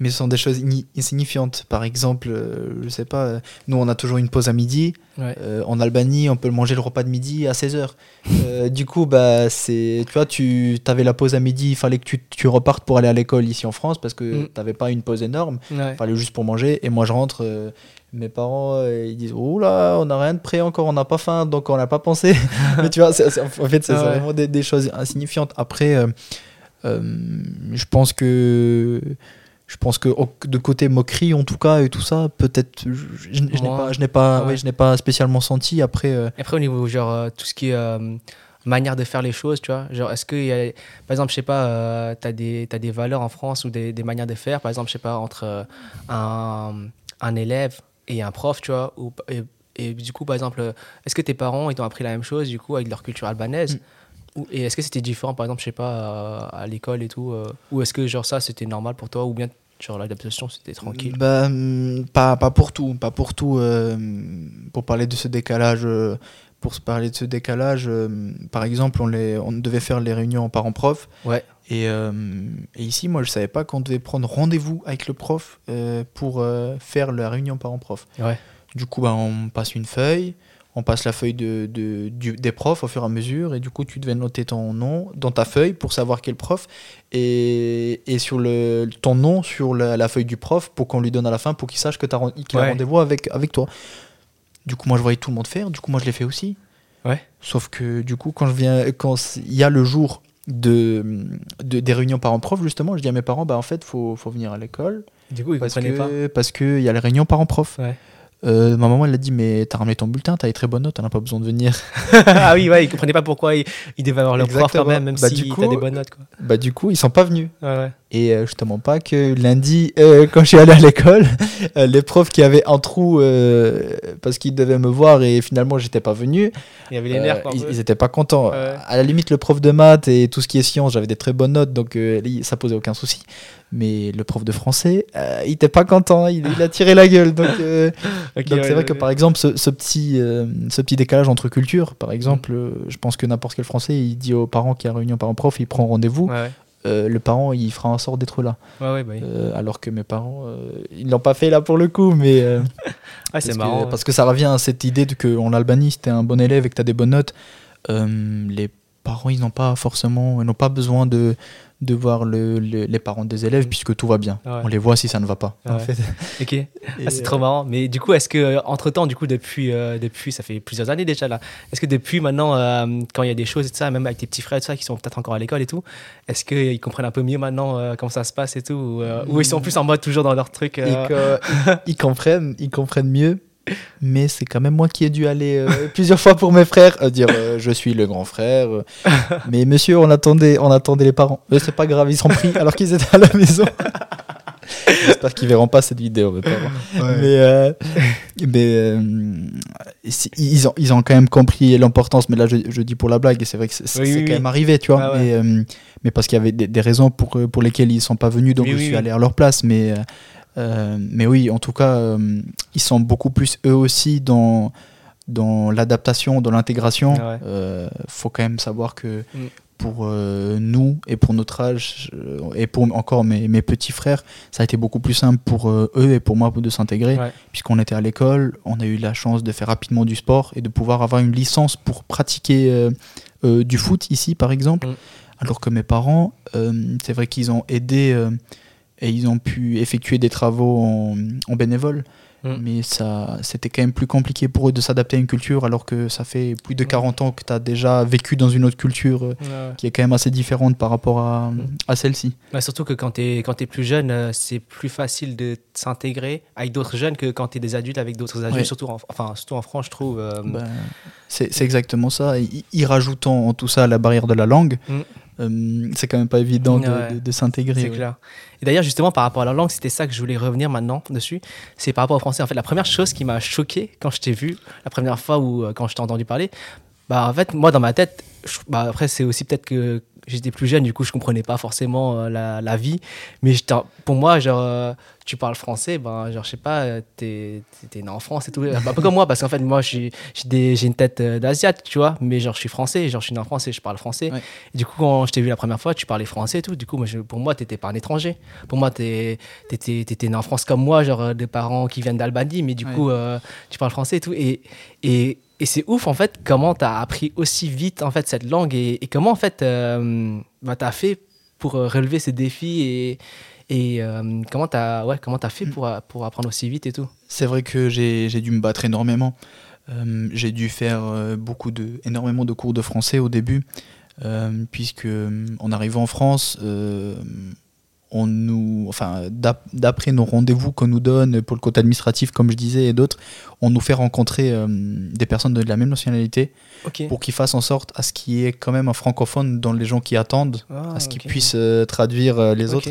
mais ce sont des choses insignifiantes. Par exemple, euh, je sais pas, euh, nous on a toujours une pause à midi.
Ouais.
Euh, en Albanie, on peut manger le repas de midi à 16h. du coup, bah, c'est, tu vois, tu avais la pause à midi, il fallait que tu, tu repartes pour aller à l'école ici en France parce que
Mm.
tu n'avais pas une pause énorme.
Ouais.
Il fallait juste pour manger. Et moi, je rentre, euh, mes parents, euh, ils disent Oh là, on n'a rien de prêt encore, on n'a pas faim, donc on n'a pas pensé. Mais tu vois, en fait, c'est
Ah ouais.
vraiment des, des choses insignifiantes. Après, euh, euh, je pense que. Je pense que de côté moquerie, en tout cas, et tout ça, peut-être, je, je- je n'ai pas, je n'ai pas,
ouais.
ouais, je n'ai pas spécialement senti. Après, euh,
Après, au niveau, genre, euh, tout ce qui est euh, manière de faire les choses, tu vois, genre, est-ce qu'il y a, par exemple, je sais pas, tu as, des t'as des valeurs en France ou des, des manières de faire, par exemple, je sais pas, entre un, un élève et un prof, tu vois, ou, et, et du coup, par exemple, est-ce que tes parents, ils t'ont appris la même chose, du coup, avec leur culture albanaise Ou- Et est-ce que c'était différent, par exemple, je sais pas, euh, à l'école et tout euh, Ou est-ce que, genre, ça, c'était normal pour toi Ou bien, genre, l'adaptation, c'était tranquille
Bah, hum, pas, pas pour tout, pas pour tout. euh, pour parler de ce décalage, euh, pour se parler de ce décalage, euh, par exemple, on, les, on devait faire les réunions parents-prof.
Ouais.
Et, et ici, moi, je savais pas qu'on devait prendre rendez-vous avec le prof pour faire la réunion parents-prof.
Ouais.
Du coup, bah, on passe une feuille, on passe la feuille de, de- du- des profs au fur et à mesure, et du coup, tu devais noter ton nom dans ta feuille pour savoir quel prof, et, et sur le, ton nom sur la, la feuille du prof pour qu'on lui donne à la fin pour qu'il sache que qu'il a rendez-vous avec, avec toi. Du coup, moi, je voyais tout le monde faire, du coup, moi, je l'ai fait aussi.
Ouais.
Sauf que, du coup, quand je viens, quand il y a le jour de, de- des réunions parents-prof, justement, je dis à mes parents, bah, en fait, faut, faut venir à l'école
Du coup, ils
parce
comprenaient pas
que parce que il y a les réunions parents-prof.
Ouais.
Euh, ma maman elle a dit mais t'as ramené ton bulletin, t'as des très bonnes notes, t'en as pas besoin de venir.
ah oui, ouais, ils comprenaient pas pourquoi ils, ils devaient avoir leur prof quand même, même
Bah,
si t'as des bonnes notes. Quoi.
Bah du coup ils sont pas venus.
Ouais, ouais.
Et euh, je te mens pas que lundi euh, quand je suis allé à l'école, euh, les profs qui avaient un trou euh, parce qu'ils devaient me voir et finalement j'étais pas venu,
Il y avait les nerfs.
ils, ils étaient pas contents.
Ouais.
À la limite le prof de maths et tout ce qui est sciences j'avais des très bonnes notes donc ça posait aucun souci. Mais le prof de français, il était pas content, il, il a tiré la gueule. Donc,
ouais,
c'est vrai que par exemple ce, ce petit, ce petit décalage entre cultures, par exemple, euh, je pense que n'importe quel Français, il dit aux parents qu'il y a réunion parents-prof, il prend rendez-vous. Euh, le parent il fera en sorte d'être là.
Ouais, ouais, bah oui.
Euh, alors que mes parents, euh, ils l'ont pas fait là pour le coup, mais euh,
Ouais,
parce,
c'est
que,
marrant.
parce que ça revient à cette idée de que en Albanie, si t'es un bon élève et que t'as des bonnes notes, les parents ils n'ont pas forcément, ils n'ont pas besoin de de voir le, le- les parents des élèves
Mm.
puisque tout va bien.
Ouais.
On les voit si ça ne va pas. en
Ouais.
fait.
Ok. Ah, c'est
euh,
trop marrant. Mais du coup, est-ce que entre temps, du coup, depuis, euh, depuis, ça fait plusieurs années déjà là. Est-ce que depuis maintenant, euh, quand il y a des choses et tout ça, même avec tes petits frères et tout ça qui sont peut-être encore à l'école et tout, est-ce qu'ils comprennent un peu mieux maintenant euh, comment ça se passe et tout, ou, euh, ou ils sont plus en mode toujours dans leur truc. euh,
ils comprennent, ils comprennent mieux. Mais c'est quand même moi qui ai dû aller euh, plusieurs fois pour mes frères euh, dire euh, je suis le grand frère. mais monsieur, on attendait, on attendait les parents. Mais c'est pas grave, ils sont pris alors qu'ils étaient à la maison. J'espère qu'ils verront pas cette vidéo, mes parents. Mais, ils, ont, ils ont quand même compris l'importance. Mais là, je, je dis pour la blague, et c'est vrai que c'est
Oui, oui,
quand
oui.
même arrivé, tu vois.
Ah ouais.
mais, mais parce qu'il y avait des, des raisons pour, pour lesquelles ils sont pas venus, donc je suis allé à leur place. Mais, euh, mais oui, en tout cas, euh, ils sont beaucoup plus eux aussi dans, dans l'adaptation, dans l'intégration.
Ouais.
Euh, faut quand même savoir que
Mm.
pour nous et pour notre âge, et pour encore mes, mes petits frères, ça a été beaucoup plus simple pour eux et pour moi de s'intégrer,
Ouais.
puisqu'on était à l'école, on a eu la chance de faire rapidement du sport et de pouvoir avoir une licence pour pratiquer du foot ici, par exemple.
Mm.
Alors que mes parents, c'est vrai qu'ils ont aidé et ils ont pu effectuer des travaux en, en bénévole.
Mm.
Mais ça, c'était quand même plus compliqué pour eux de s'adapter à une culture alors que ça fait plus de 40 ans que tu as déjà vécu dans une autre culture euh,
Ouais.
qui est quand même assez différente par rapport à,
Mm.
à celle-ci.
Ouais, surtout que quand tu es, quand es plus jeune, euh, c'est plus facile de s'intégrer avec d'autres jeunes que quand tu es des adultes avec d'autres adultes,
Ouais.
surtout, en, enfin, surtout en France, je trouve. euh,
Ben, c'est exactement ça. Y, y rajoutant en tout ça la barrière de la langue,
Mm.
Euh, c'est quand même pas évident de,
Ouais.
de- de s'intégrer.
C'est
ouais.
clair. Et d'ailleurs, justement, par rapport à la langue, c'était ça que je voulais revenir maintenant dessus. C'est par rapport au français. En fait, la première chose qui m'a choqué quand je t'ai vu, la première fois ou euh, quand je t'ai entendu parler, bah, en fait, moi, dans ma tête, je- bah, après, c'est aussi peut-être que j'étais plus jeune, du coup, je comprenais pas forcément euh, la, la vie. Mais pour moi, genre, euh, tu parles français, ben, genre, je sais pas, euh, t'es es, né en France et tout. Un peu comme moi, parce qu'en fait, moi, j'ai une tête d'Asiate, tu vois. Mais genre, je suis français, genre, je suis né en France et je parle français.
Ouais.
Et du coup, quand je t'ai vu la première fois, tu parlais français et tout. Du coup, moi, je- pour moi, t'étais pas un étranger. Pour moi, t'étais étais né en France comme moi, genre, des parents qui viennent d'Albanie. Mais du
Ouais.
coup, euh, tu parles français et tout. Et, et, et c'est ouf, en fait, comment tu as appris aussi vite, en fait, cette langue et, et comment, en fait, euh, bah, tu as fait pour euh, relever ces défis et, et euh, comment tu as, ouais, comment as fait pour, euh, pour apprendre aussi vite et tout?
C'est vrai que j'ai dû me battre énormément. Euh, j'ai dû faire beaucoup de, énormément de cours de français au début, puisque en arrivant en France, on nous, enfin, d'ap- d'après nos rendez-vous qu'on nous donne pour le côté administratif, comme je disais, et d'autres, on nous fait rencontrer euh, des personnes de la même nationalité pour qu'ils fassent en sorte à ce qu'il y ait quand même un francophone dans les gens qui attendent,
Ah,
à ce qu'ils puissent euh, traduire euh, les autres.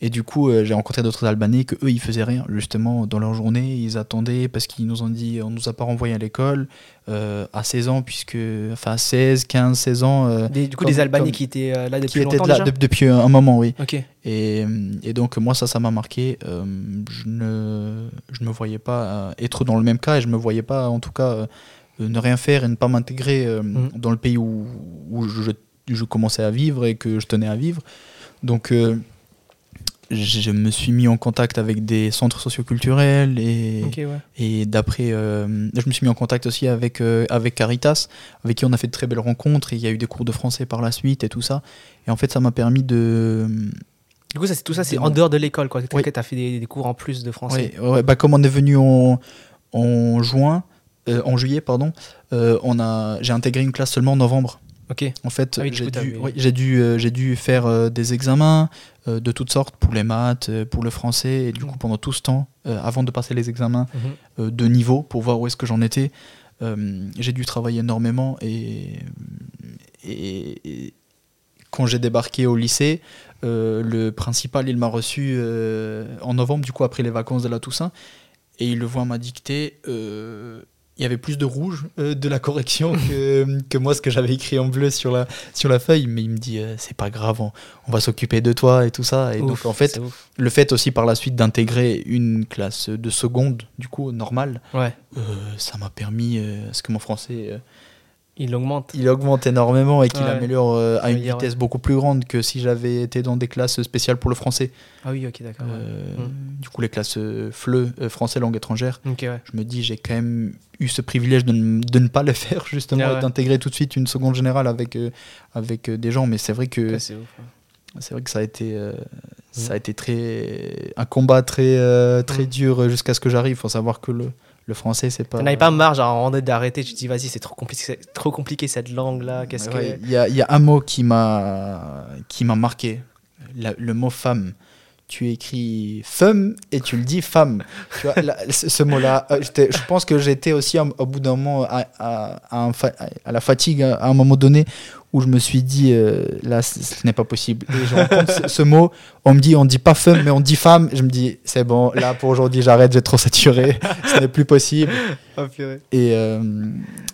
Et du coup, euh, j'ai rencontré d'autres Albanais que eux, ils faisaient rien. Justement, dans leur journée, ils attendaient parce qu'ils nous ont dit, on nous a pas renvoyé à l'école euh, à 16 ans, puisque, enfin, 16, 15, 16 ans, euh,
Des- du coup,
Comme-
des Albanais
comme-
qui étaient euh, là
qui
depuis
étaient
longtemps
là
déjà
de- depuis un moment, oui.
Ok.
Et, et donc, moi, ça, ça m'a marqué. Je ne je me voyais pas être dans le même cas et je me voyais pas, en tout cas, ne rien faire et ne pas m'intégrer
Mhm.
dans le pays où, où je, je commençais à vivre et que je tenais à vivre. Donc, je me suis mis en contact avec des centres socioculturels et,
Ok, ouais.
et d'après, euh, je me suis mis en contact aussi avec, euh, avec Caritas, avec qui on a fait de très belles rencontres. Et il y a eu des cours de français par la suite et tout ça. Et en fait, ça m'a permis de.
Du coup, ça, tout ça, c'est en dehors de l'école, quoi.
Oui.
Tu as fait des, des cours en plus de français.
Ouais, bah, comme on est venu en, en juin, euh, en juillet, pardon, on a, j'ai intégré une classe seulement en novembre.
Ok.
En fait,
Ah oui, du
j'ai
coup,
dû,
t'avais-
oui, j'ai dû, euh, j'ai dû faire euh, des examens euh, de toutes sortes pour les maths, pour le français. Et du
Mhm.
coup, pendant tout ce temps, avant de passer les examens,
Mhm.
de niveau pour voir où est-ce que j'en étais. J'ai dû travailler énormément et, et- et quand j'ai débarqué au lycée, le principal il m'a reçu en novembre du coup après les vacances de la Toussaint et il le voit m'a dicté. Il y avait plus de rouge euh, de la correction que, que moi ce que j'avais écrit en bleu sur la, sur la feuille. Mais il me dit euh, c'est pas grave on, on va s'occuper de toi et tout ça. Et
Ouf,
donc en fait le fait aussi par la suite d'intégrer une classe de seconde, du coup, normale,
Ouais.
euh, ça m'a permis, parce que mon français,
Il augmente.
il augmente énormément et qu'il
Ouais.
améliore euh, à une vitesse beaucoup plus grande que si j'avais été dans des classes spéciales pour le français.
Ah oui, ok, d'accord.
Euh,
Mm.
Du coup, les classes euh, FLE, euh, français langue étrangère,
Ok, ouais.
je me dis, j'ai quand même eu ce privilège de, ne- de ne pas le faire, justement,
Ah
et d'intégrer tout de suite une seconde générale avec, avec des gens. Mais c'est vrai que
c'est
vrai que ça a été, euh, ça a
Mhm.
été très, un combat très, euh, très
Mhm.
dur jusqu'à ce que j'arrive. Il faut savoir que le, le français, c'est pas.
T'en avais pas marre, genre, d'arrêter, tu te dis, vas-y, c'est trop compliqué, trop compliqué cette langue-là, qu'est-ce
Ouais,
que...
Il y, a, il y a un mot qui m'a, qui m'a marqué, La- le mot femme. Tu écris femme et tu le dis femme. Tu vois, là, ce, ce mot-là, euh, je pense que j'étais aussi au, bout d'un moment à, à- à un fa- à la fatigue à un moment donné où je me suis dit euh, là ce, n'est pas possible. Et je rencontre ce, ce mot, on me dit on dit pas femme mais on dit femme. Je me dis c'est bon là pour aujourd'hui j'arrête, j'ai trop saturé, ce n'est plus possible.
Purée.
Et euh,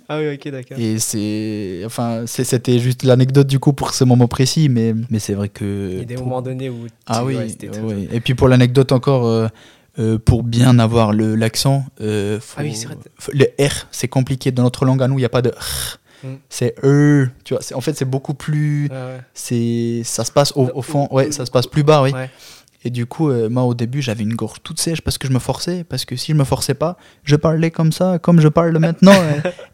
Ah oui, ok, d'accord.
et c'est, enfin, c'était juste l'anecdote du coup pour ce moment précis, mais, mais c'est vrai que.
Il y a des
pour-
moments donnés où...
Ah oui,
ouais, c'était très-
oui. Et puis pour l'anecdote encore, euh, euh, pour bien avoir l'accent, euh,
Ah oui,
le R, c'est compliqué. Dans notre langue à nous, il n'y a pas de R.
Mm.
C'est E, tu vois. c'est- En fait, c'est beaucoup plus.
Ouais.
C'est, ça se passe au, fond,
ou-
ouais, ça se passe plus bas, oui.
Ouais.
Et du coup, euh, moi, au début, j'avais une gorge toute sèche parce que je me forçais. Parce que si je me forçais pas, je parlais comme ça, comme je parle maintenant.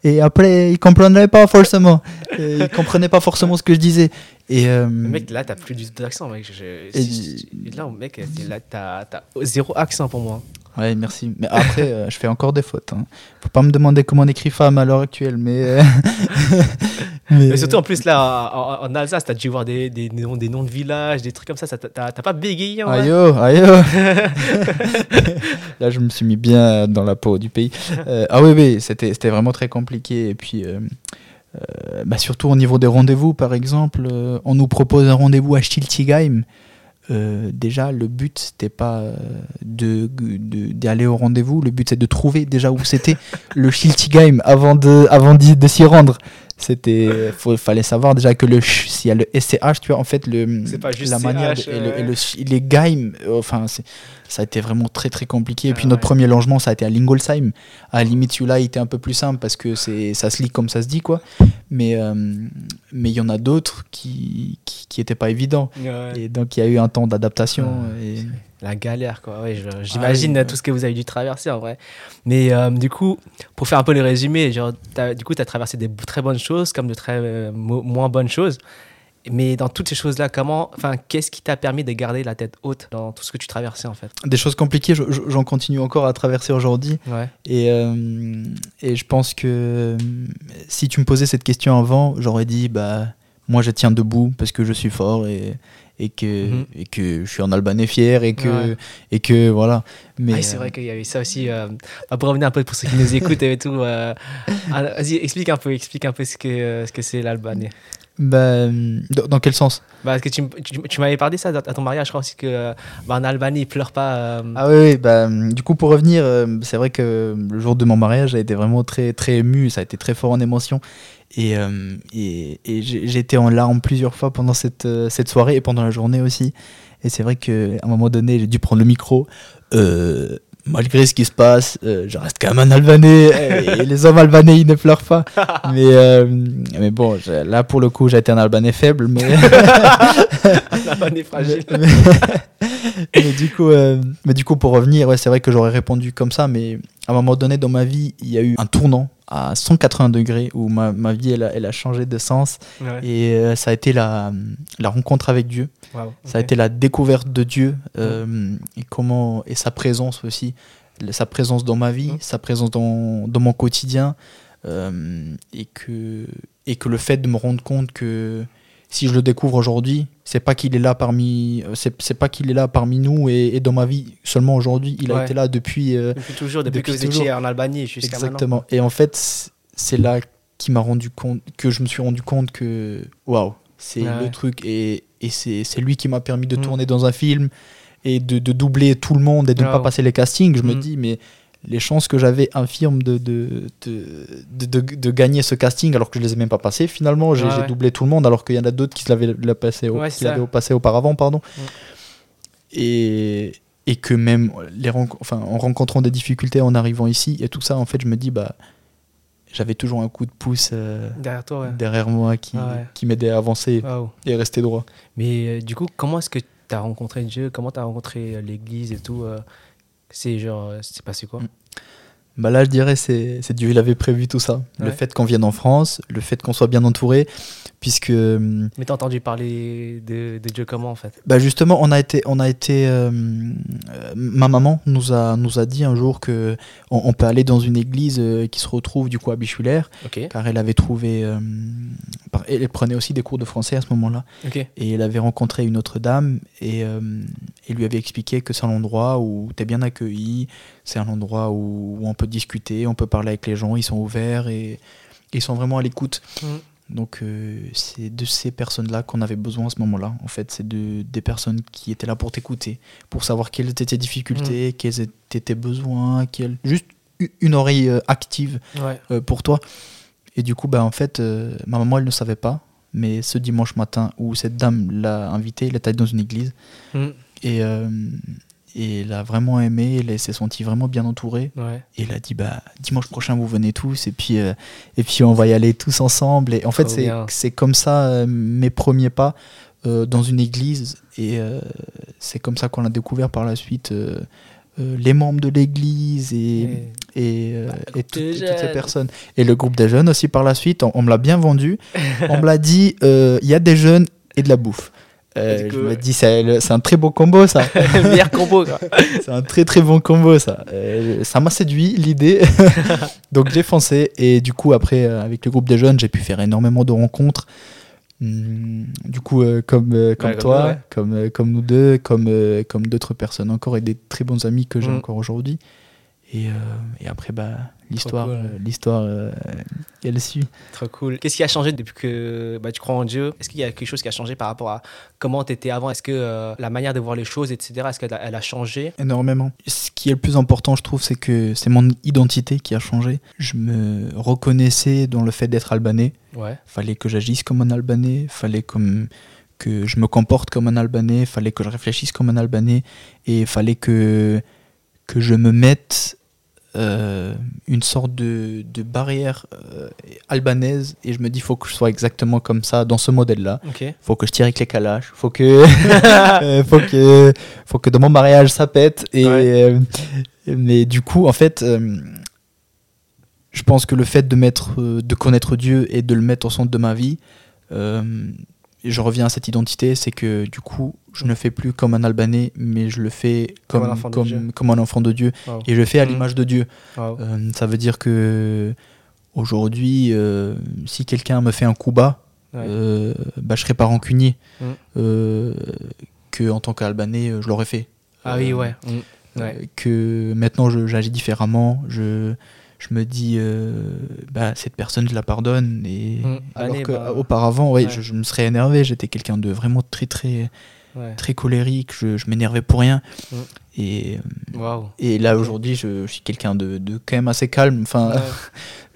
et, et après, ils comprendraient pas forcément. Et ils comprenaient pas forcément ce que je disais. Et, euh,
Mec, là, t'as plus du tout d'accent, mec. Je-
Et-
si- si- Là, mec, là, t'as zéro accent pour moi.
Ouais, merci. Mais après, euh, je fais encore des fautes. Hein. Faut pas me demander comment on écrit femme à l'heure actuelle. Mais, euh, mais-
Mais surtout, en plus, là, en, en Alsace, t'as dû voir des, des, noms, des noms de villages, des trucs comme ça. ça t'as pas bégayé, ouais
Aïe oh, aïe oh. Là, je me suis mis bien dans la peau du pays. Euh, ah oui, oui, c'était vraiment très compliqué. Et puis, bah, surtout au niveau des rendez-vous, par exemple, on nous propose un rendez-vous à Stiltigheim. Euh, déjà, le but, c'était pas euh, de d'aller au rendez-vous. Le but, c'est de trouver déjà où c'était le Schiltigheim avant de, avant de s'y rendre. C'était, fallait savoir déjà que le ch, s'il y a le SCH, tu vois, en fait, le,
pas juste
la manière de- et, le, et le- les games, euh, enfin, ça a été vraiment très très compliqué. Et puis
Ah
notre
ouais.
premier logement, ça a été à Lingolsheim. À limite, celui-là, il était un peu plus simple parce que c'est, ça se lit comme ça se dit, quoi. Mais euh, mais il y en a d'autres qui, qui, qui étaient pas évidents.
Ouais.
Et donc, il y a eu un temps d'adaptation.
Ah,
et...
La galère, quoi. Ouais, je- j'imagine tout ce que vous avez dû traverser en vrai. Mais euh, du coup, pour faire un peu le résumé, genre, du coup, tu as traversé des très bonnes choses comme de très euh, mo- moins bonnes choses. Mais dans toutes ces choses-là, comment, enfin, qu'est-ce qui t'a permis de garder la tête haute dans tout ce que tu traversais en fait?
Des choses compliquées, je- je- j'en continue encore à traverser aujourd'hui.
Ouais.
Et, euh, et je pense que si tu me posais cette question avant, j'aurais dit bah moi je tiens debout parce que je suis fort et, et, que,
Mhm.
et que je suis en Albanais fier et que,
Ouais.
et que voilà. Mais
Ouais, c'est
euh,
vrai qu'il y avait ça aussi. euh, bah, pour revenir un peu pour ceux qui nous écoutent et tout, euh, ah, vas-y, explique un peu, explique un peu ce que, euh, ce que c'est l'Albanais.
bah, dans, quel sens?
Bah, parce que tu, tu, tu m'avais parlé ça à ton mariage, je crois aussi que bah, en Albanie, ils pleurent pas. euh,
Ah oui, oui, bah, du coup pour revenir, c'est vrai que le jour de mon mariage, j'ai été vraiment très, très ému, ça a été très fort en émotion. Et, euh, et, été en larmes plusieurs fois pendant cette, euh, cette soirée et pendant la journée aussi. Et c'est vrai qu'à un moment donné, j'ai dû prendre le micro. Euh, malgré ce qui se passe, euh, je reste quand même un Albanais. et les hommes albanais, ils ne pleurent pas. Mais, euh, mais bon, là pour le coup, j'ai été un Albanais faible. Mais,
L'Albanais fragile.
mais, mais du coup, euh, mais du coup, pour revenir, ouais, c'est vrai que j'aurais répondu comme ça, mais à un moment donné dans ma vie, il y a eu un tournant à 180 degrés où ma, ma vie, elle a, elle a changé de sens.
Ouais.
Et euh, ça a été la, la rencontre avec Dieu. Ça a été la découverte de Dieu euh, et, comment, et sa présence aussi. Sa présence dans ma vie, sa présence dans, dans mon quotidien. euh, et, que, et que le fait de me rendre compte que si je le découvre aujourd'hui, c'est pas qu'il est là parmi, euh, c'est c'est pas qu'il est là parmi nous et, et dans ma vie seulement aujourd'hui. Il a été là depuis. euh,
Depuis toujours, depuis,
depuis
que vous
toujours.
étiez en Albanie jusqu'à maintenant.
exactement. Et en fait, c'est là qui m'a rendu compte, que je me suis rendu compte que waouh, c'est
ouais.
le truc et, et c'est c'est lui qui m'a permis de
Mm.
tourner dans un film et de, de doubler tout le monde et de ne
Ah
pas passer les castings. Je me
Mm.
dis mais les chances que j'avais infirmes de de, de, de, gagner ce casting alors que je les ai même pas passés finalement j'ai
Ah ouais.
doublé tout le monde alors qu'il y en a d'autres qui l'avaient l'a passé au-
Ouais,
qui passé auparavant pardon. Et et que même les enfin, en rencontrant des difficultés en arrivant ici et tout ça en fait je me dis bah j'avais toujours un coup de pouce euh,
Derrière toi,
derrière moi qui,
Ah
qui m'aidait à avancer et rester droit.
Mais euh, du coup, comment est-ce que tu as rencontré Dieu? Comment tu as rencontré euh, l'église et tout C'est genre, euh, c'est passé quoi
Mm. Bah là je dirais c'est c'est Dieu il avait prévu tout ça. Le fait qu'on vienne en France le fait qu'on soit bien entouré puisque hum,
Mais t'as entendu parler de, de Dieu comment en fait?
Bah justement, on a été, on a été, euh, euh, ma maman nous a, nous a dit un jour que on, on peut aller dans une église euh, qui se retrouve du coup à Bichulaire, car elle avait trouvé, euh, elle prenait aussi des cours de français à ce moment-là, et elle avait rencontré une autre dame et, euh, et lui avait expliqué que c'est un endroit où tu es bien accueilli, c'est un endroit où, où on peut discuter, on peut parler avec les gens, ils sont ouverts et ils sont vraiment à l'écoute.
Mm.
Donc euh, c'est de ces personnes-là qu'on avait besoin à ce moment-là. En fait, c'est de, des personnes qui étaient là pour t'écouter, pour savoir quelles étaient tes difficultés, quels étaient tes besoins, quelles... juste une oreille euh, active
Ouais.
euh, pour toi. Et du coup, bah, en fait, euh, ma maman, elle ne savait pas. Mais ce dimanche matin où cette dame l'a invitée, elle était dans une église.
Mm.
Et, et elle a vraiment aimé, elle s'est sentie vraiment bien entourée.
Ouais.
Et elle a dit bah dimanche prochain vous venez tous et puis euh, et puis on va y aller tous ensemble. Et en fait c'est comme ça euh, mes premiers pas euh, dans une église. Et c'est comme ça qu'on a découvert par la suite les membres de l'église et
Et-
et,
Bah,
et tout- et toutes ces personnes. Et le groupe des jeunes aussi par la suite. On, on me l'a bien vendu. On me l'a dit il y a des jeunes et de la bouffe Euh, je me dis c'est un très beau combo ça
Meilleur combo
c'est un très très bon combo ça. Euh, ça m'a séduit l'idée. Donc j'ai foncé et du coup après euh, avec le groupe des jeunes j'ai pu faire énormément de rencontres. Hum, du coup euh, comme, comme
Ouais,
toi,
ouais.
comme, comme nous deux, comme, comme d'autres personnes encore et des très bons amis que j'ai
Mm.
encore aujourd'hui. Et, euh, et après, bah, l'histoire,
cool.
euh, l'histoire, euh, elle suit.
Trop cool. Qu'est-ce qui a changé depuis que bah, tu crois en Dieu? Est-ce qu'il y a quelque chose qui a changé par rapport à comment tu étais avant? Est-ce que euh, la manière de voir les choses, etc., est-ce qu'elle a, elle a changé?
Énormément. Ce qui est le plus important, je trouve, c'est que c'est mon identité qui a changé. Je me reconnaissais dans le fait d'être albanais.
Ouais.
Fallait que j'agisse comme un albanais. Fallait comme que je me comporte comme un albanais. Fallait que je réfléchisse comme un albanais. Et fallait que que je me mette euh, une sorte de, de barrière euh, albanaise et je me dis faut que je sois exactement comme ça dans ce modèle là faut que je tire avec les calages, faut que, euh, faut que, faut que dans mon mariage ça pète. Et,
Ouais.
euh, mais du coup, en fait, je pense que le fait de mettre, de connaître Dieu et de le mettre au centre de ma vie, je reviens à cette identité, c'est que du coup, je ne fais plus comme un Albanais, mais je le fais
Comme
comme,
un enfant de
comme,
Dieu.
comme un enfant de Dieu.
Wow.
Et je le fais à
Mhm.
l'image de Dieu.
Wow.
Euh, ça veut dire que aujourd'hui, euh, si quelqu'un me fait un coup bas,
Ouais.
euh, bah, je serais pas rancunier.
Mm.
Euh, que en tant qu'Albanais, je l'aurais fait.
ah oui, ouais. Mm. Ouais.
que maintenant, j'agis différemment. Je, je me dis, euh, bah, cette personne, je la pardonne. Et
Mm.
alors
Allez,
que
bah,
auparavant, ouais,
ouais.
je, je me serais énervé. J'étais quelqu'un de vraiment très, très,
Ouais.
très colérique. Je, je m'énervais pour rien.
Mm.
Et, et là, aujourd'hui, je, je suis quelqu'un de, de quand même assez calme. Enfin,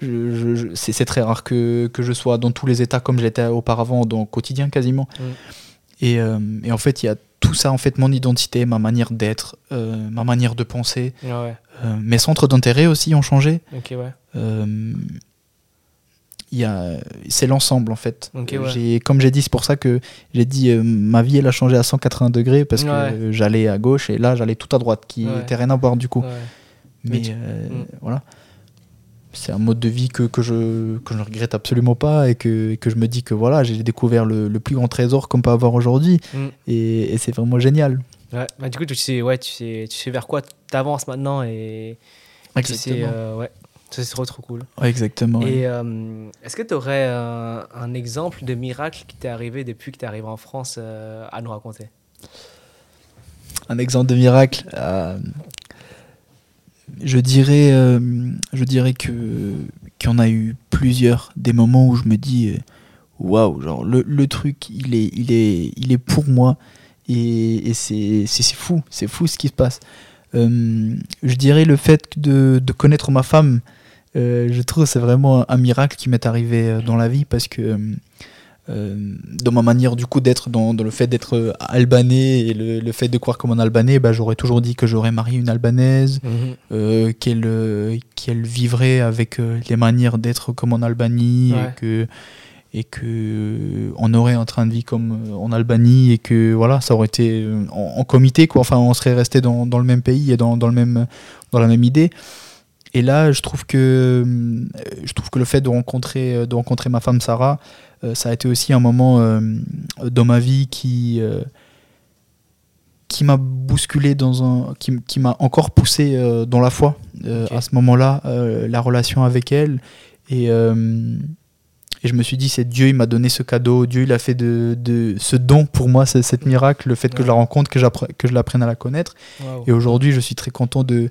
c'est très rare que, que je sois dans tous les états comme j'étais auparavant, dans le quotidien quasiment.
Mm.
Et, euh, et en fait, il y a tout ça, en fait, mon identité, ma manière d'être, euh, ma manière de penser.
Ouais.
Euh, mes centres d'intérêt aussi ont changé.
Ok, ouais.
C'est l'ensemble en fait.
Ok, ouais.
j'ai, comme j'ai dit, c'est pour ça que j'ai dit ma vie elle a changé à 180 degrés parce que j'allais à gauche et là j'allais tout à droite qui
Ouais.
était rien à voir du coup. Mais
Mais tu- Mm.
voilà. C'est un mode de vie que, que, je, que je ne regrette absolument pas et que, et que je me dis que voilà, j'ai découvert le, le plus grand trésor qu'on peut avoir aujourd'hui
Mm.
et, et c'est vraiment génial.
Ouais. Bah, du coup, tu sais, ouais, tu sais, tu sais vers quoi t'avances maintenant et tu sais, euh, ouais. Ça, c'est trop, trop cool.
Ouais, exactement.
Et euh, est-ce que tu aurais un, un exemple de miracle qui t'est arrivé depuis que tu es arrivé en France euh, à nous raconter?
Un exemple de miracle. Je dirais, euh, je dirais que qu'il y en a eu plusieurs des moments où je me dis euh, waouh, genre le, le truc il est il est il est pour moi et, et c'est fou, c'est fou ce qui se passe. Euh, je dirais le fait de, de connaître ma femme, je trouve c'est vraiment un miracle qui m'est arrivé dans la vie parce que dans ma manière du coup d'être dans, dans le fait d'être euh, albanais et le, le fait de croire comme un albanais bah, j'aurais toujours dit que j'aurais marié une albanaise euh, qu'elle euh, qu'elle vivrait avec euh, les manières d'être comme en Albanie
Ouais.
et que et que euh, on aurait un train de vie comme euh, en Albanie et que voilà ça aurait été euh, en, en comité quoi. Enfin on serait resté dans, dans le même pays et dans, dans le même dans la même idée et là je trouve que je trouve que le fait de rencontrer euh, de rencontrer ma femme Sarah euh, ça a été aussi un moment euh, dans ma vie qui qui m'a bousculé dans un qui, m'a encore poussé euh, dans la foi euh, à ce moment-là euh, la relation avec elle. Et et je me suis dit c'est Dieu il m'a donné ce cadeau. Dieu il a fait de, de ce don pour moi c'est cet miracle le fait que je la rencontre que que je l'apprenne à la connaître. Et aujourd'hui je suis très content de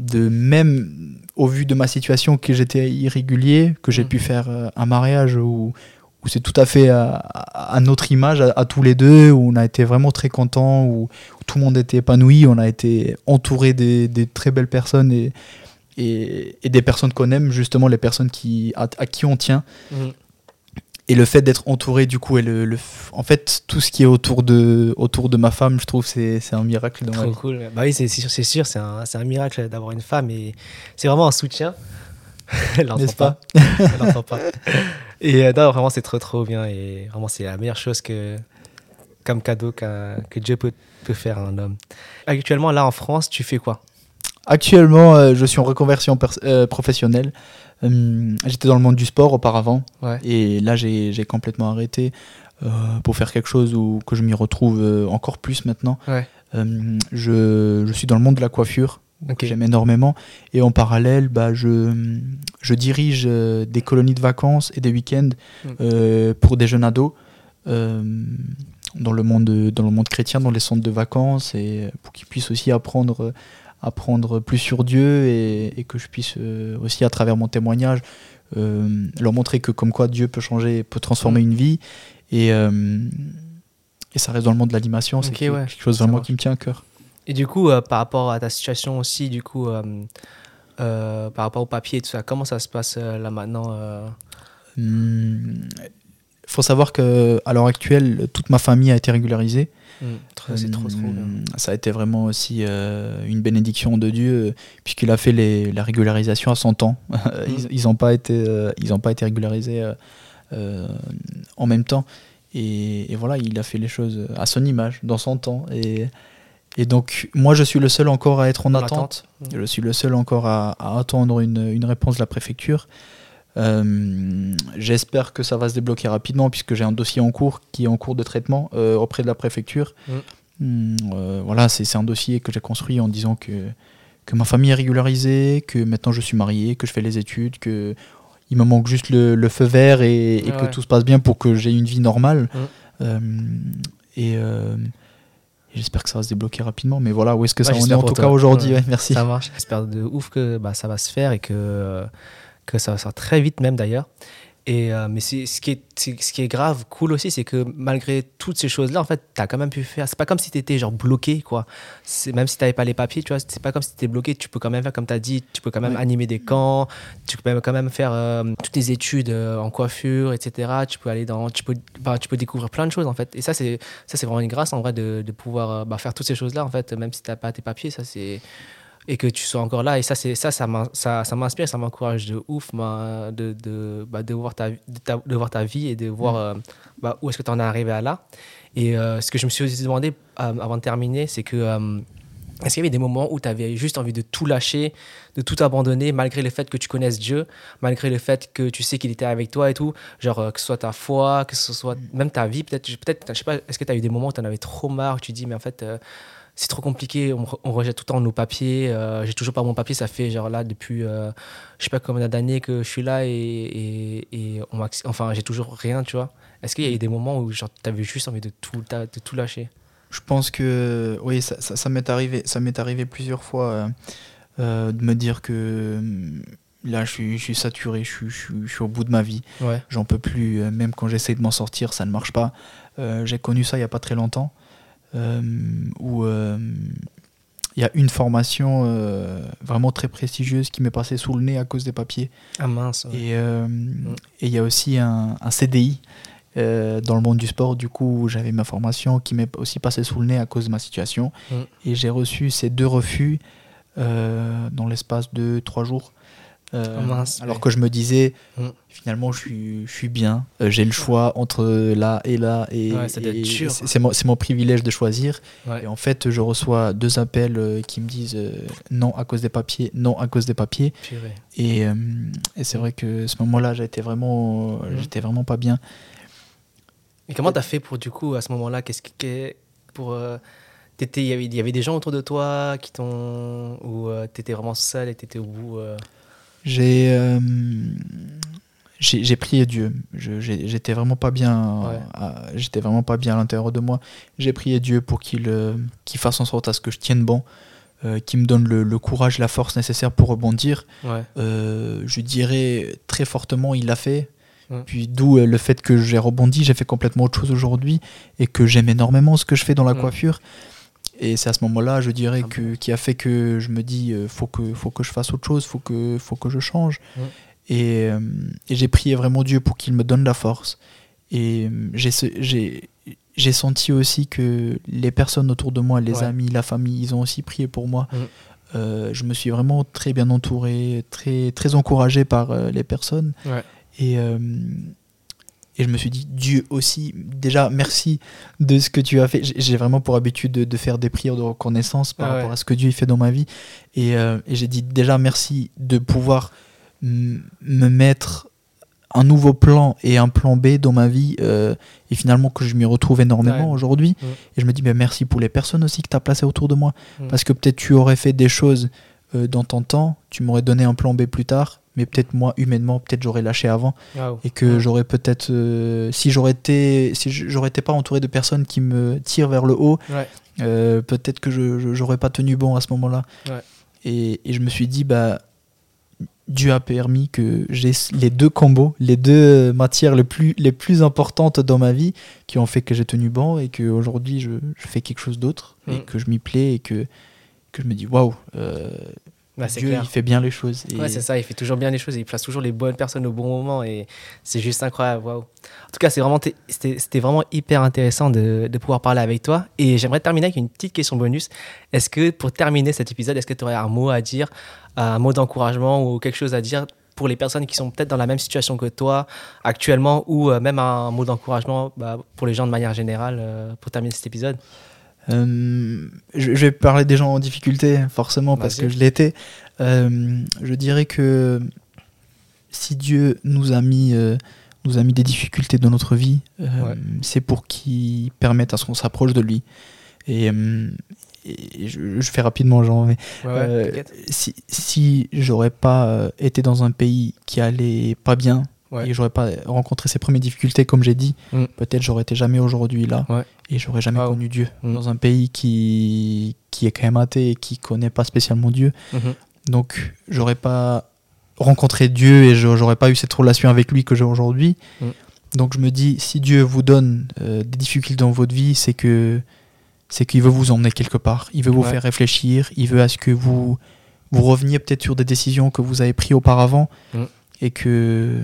de même au vu de ma situation que j'étais irrégulier que j'ai
Mm.
pu faire euh, un mariage où où c'est tout à fait à, à- notre image, à, à tous les deux, où on a été vraiment très contents, où, où tout le monde était épanoui, on a été entouré des, des très belles personnes et, et, et des personnes qu'on aime, justement les personnes qui, à, à qui on tient.
Mhm.
Et le fait d'être entouré, du coup, et le, le en fait, tout ce qui est autour de, autour de ma femme, je trouve c'est c'est un miracle dans
Trop cool. Bah oui, c'est sûr, c'est sûr, c'est un, c'est un miracle d'avoir une femme et c'est vraiment un soutien.
N'est-ce
pas.
pas?
Elle pas. Et euh, non, vraiment, c'est trop, trop bien et vraiment, c'est la meilleure chose que, comme cadeau qu'un- que Dieu peut, peut faire à un homme. Actuellement, là en France, tu fais quoi?
Actuellement, euh, je suis en reconversion euh, professionnelle. Hum, J'étais dans le monde du sport auparavant.
Ouais.
Et là, j'ai complètement arrêté euh, pour faire quelque chose où que je m'y retrouve euh, encore plus maintenant.
Ouais.
Euh, je, je suis dans le monde de la coiffure,
Ok.
que j'aime énormément. Et en parallèle, bah, je, je dirige euh, des colonies de vacances et des week-ends
Mm.
euh, pour des jeunes ados euh, dans, le monde, dans le monde chrétien, dans les centres de vacances, et pour qu'ils puissent aussi apprendre apprendre plus sur Dieu et, et que je puisse euh, aussi, à travers mon témoignage, euh, leur montrer que comme quoi Dieu peut changer, peut transformer une vie. Et, euh, et ça reste dans le monde de l'animation, c'est quelque,
ouais.
quelque chose vraiment qui me tient à cœur.
Et du coup, par rapport à ta situation aussi, du coup, par rapport au papier et tout ça, comment ça se passe là maintenant
Il faut savoir que à l'heure actuelle, toute ma famille a été régularisée.
Trop- C'est trop, trop bien.
Hum, Ça a été vraiment aussi euh, une bénédiction de Dieu, euh, puisqu'il a fait les- la régularisation à 100 ans. ils n'ont pas, été, euh, ils ont pas été régularisés euh, en même temps. Et, et voilà, il a fait les choses à son image, dans son temps. Et, et donc, moi, je suis le seul encore à être en
En
attente.
attente.
Je suis le seul encore à, à attendre une, une réponse de la préfecture. Euh, J'espère que ça va se débloquer rapidement puisque j'ai un dossier en cours qui est en cours de traitement euh, auprès de la préfecture.
Mm.
Hum, euh, voilà, c'est un dossier que j'ai construit en disant que, que ma famille est régularisée, que maintenant je suis marié, que je fais les études, que il me manque juste le, le feu vert et, et
Ah
que tout se passe bien pour que j'ai une vie normale.
Mm.
Et j'espère que ça va se débloquer rapidement. Mais voilà, où est-ce que
Ouais,
ça en est en tout
toi.
cas aujourd'hui
Ouais.
Merci.
Ça marche. J'espère de ouf que bah, ça va se faire et que, que ça faire très vite même d'ailleurs. Et, euh, mais c'est- ce, qui est, c'est- ce qui est grave, cool aussi, c'est que malgré toutes ces choses-là, en fait, tu as quand même pu faire. C'est pas comme si tu étais genre bloqué, quoi. C'est- Même si tu n'avais pas les papiers, tu vois, c'est pas comme si tu étais bloqué. Tu peux quand même faire, comme tu as dit, tu peux quand même
Ouais.
animer des camps, tu peux même- quand même faire euh, toutes tes études euh, en coiffure, etc. Tu peux aller dans. Tu peux, bah, tu peux découvrir plein de choses, en fait. Et ça, c'est ça, c'est vraiment une grâce, en vrai, de, de pouvoir bah, faire toutes ces choses-là, en fait, même si tu n'as pas tes papiers. Ça, c'est et que tu sois encore là. Et ça, c'est ça, ça, m'in- ça, ça m'inspire, ça m'encourage de ouf ma- de, de, bah, de, voir ta, de, ta- de voir ta vie et de voir euh, bah, où est-ce que tu en es arrivé à là. Et euh, ce que je me suis aussi demandé euh, avant de terminer, c'est que est-ce qu'il y avait des moments où tu avais juste envie de tout lâcher, de tout abandonner, malgré le fait que tu connaisses Dieu, malgré le fait que tu sais qu'il était avec toi et tout, genre que ce soit ta foi, que ce soit même ta vie, peut-être, peut-être, je sais pas, est-ce que tu as eu des moments où tu en avais trop marre, où tu dis, mais en fait, c'est trop compliqué, on, re- on rejette tout le temps nos papiers, euh, j'ai toujours pas mon papier, ça fait genre là depuis, euh, je sais pas combien d'années que je suis là et, et, et on enfin, j'ai toujours rien, tu vois. Est-ce qu'il y a eu des moments où genre, tu avais juste envie de tout, de tout lâcher?
Je pense que oui, ça, ça, ça m'est arrivé, ça m'est arrivé plusieurs fois euh, de me dire que hum, là, je suis, je suis saturé, je suis, je, suis, je suis au bout de ma vie,
Ouais.
j'en peux plus. même quand j'essaie de m'en sortir, ça ne marche pas. Euh, J'ai connu ça il y a pas très longtemps, où euh, il y a une formation euh, vraiment très prestigieuse qui m'est passée sous le nez à cause des papiers.
Ah mince. ouais.
Et euh, il y a aussi un, un CDI euh, dans le monde du sport. Du coup, j'avais ma formation qui m'est aussi passée sous le nez à cause de ma situation.
Mm.
Et j'ai reçu ces deux refus euh, dans l'espace de trois jours. Euh,
mince,
alors
ouais.
que je me disais,
Mm.
finalement, je suis, je suis bien. Euh, j'ai le choix entre là et là. Et,
Ouais,
c'est mon, privilège de choisir.
Ouais.
Et en fait, je reçois deux appels euh, qui me disent non à cause des papiers, non à cause des papiers.
Purée.
Et, et c'est vrai que ce moment-là, j'étais vraiment,
Mhm.
j'étais vraiment pas bien.
Et comment t'as fait pour du coup à ce moment-là Qu'est-ce qui pour il y avait il y avait des gens autour de toi qui t'ont ou t'étais vraiment seul et t'étais au bout
J'ai, euh, j'ai, j'ai prié Dieu. J'étais vraiment pas bien.
Ouais.
à- j'étais vraiment pas bien à l'intérieur de moi. J'ai prié Dieu pour qu'il, euh, fasse en sorte à ce que je tienne bon, euh, qu'il me donne le, le courage, la force nécessaire pour rebondir.
ouais
je dirais très fortement, il l'a fait.
Ouais.
Puis d'où le fait que j'ai rebondi, j'ai fait complètement autre chose aujourd'hui et que j'aime énormément ce que je fais dans la coiffure. Et c'est à ce moment-là, je dirais,
Ah
que, qui a fait que je me dis, euh, faut que, faut que je fasse autre chose, faut que, faut que je change. Et, euh, et j'ai prié vraiment Dieu pour qu'il me donne la force. Et euh, j'ai, senti aussi que les personnes autour de moi, les
Ouais.
amis, la famille, ils ont aussi prié pour moi. Euh, je me suis vraiment très bien entouré, très, très encouragé par les personnes.
Ouais.
Et, et je me suis dit, Dieu aussi, déjà, merci de ce que tu as fait. J'ai- vraiment pour habitude de, de faire des prières de reconnaissance par
Ah ouais.
rapport à ce que Dieu a fait dans ma vie. Et, euh, et j'ai dit, déjà, merci de pouvoir me mettre un nouveau plan et un plan B dans ma vie. euh, et finalement, que je m'y retrouve énormément
Ouais.
aujourd'hui.
Ouais.
Et je me dis, ben, merci pour les personnes aussi que tu as placées autour de moi. Parce que peut-être tu aurais fait des choses euh, dans ton temps, tu m'aurais donné un plan B plus tard, mais peut-être moi, humainement, peut-être j'aurais lâché avant
Waouh.
et que j'aurais peut-être, euh, si j'aurais été, si j'aurais été pas entouré de personnes qui me tirent vers le haut,
Ouais.
Euh, peut-être que je j'aurais pas tenu bon à ce moment-là.
Ouais.
Et, et je me suis dit, bah, Dieu a permis que j'ai les deux combos, les deux matières les plus, les plus importantes dans ma vie qui ont fait que j'ai tenu bon et qu'aujourd'hui je, je fais quelque chose d'autre et
Mm.
que je m'y plais et que, que je me dis waouh, euh,
Bah,
Dieu
clair.
il fait bien les choses. Et
Ouais, c'est ça, il fait toujours bien les choses, il place toujours les bonnes personnes au bon moment et c'est juste incroyable. Waouh. En tout cas, c'est vraiment, c'était vraiment hyper intéressant de, de pouvoir parler avec toi. Et j'aimerais terminer avec une petite question bonus. Est-ce que pour terminer cet épisode, est-ce que tu aurais un mot à dire, un mot d'encouragement ou quelque chose à dire pour les personnes qui sont peut-être dans la même situation que toi actuellement ou euh, même un mot d'encouragement bah, pour les gens de manière générale euh, pour terminer cet épisode?
Euh, je, je vais parler des gens en difficulté, forcément, parce que je l'étais. Euh, je dirais que si Dieu nous a mis, euh, nous a mis des difficultés dans notre vie,
Ouais.
c'est pour qu'il permette à ce qu'on s'approche de lui. Et, et je, je fais rapidement, genre, mais
Ouais,
si, si j'aurais pas été dans un pays qui allait pas bien
Ouais.
et j'aurais pas rencontré ces premières difficultés, comme j'ai dit,
Mm.
peut-être j'aurais été jamais aujourd'hui là
Ouais.
et j'aurais jamais
Wow.
connu Dieu.
Mm.
Dans un pays qui, qui est quand même athée et qui connaît pas spécialement Dieu.
Mhm.
Donc j'aurais pas rencontré Dieu et j'aurais pas eu cette relation avec lui que j'ai aujourd'hui.
Mm.
Donc je me dis, si Dieu vous donne euh, des difficultés dans votre vie, c'est que c'est qu'il veut vous emmener quelque part. Il veut vous
Ouais.
faire réfléchir. Il veut à ce que vous vous reveniez peut-être sur des décisions que vous avez prises auparavant et que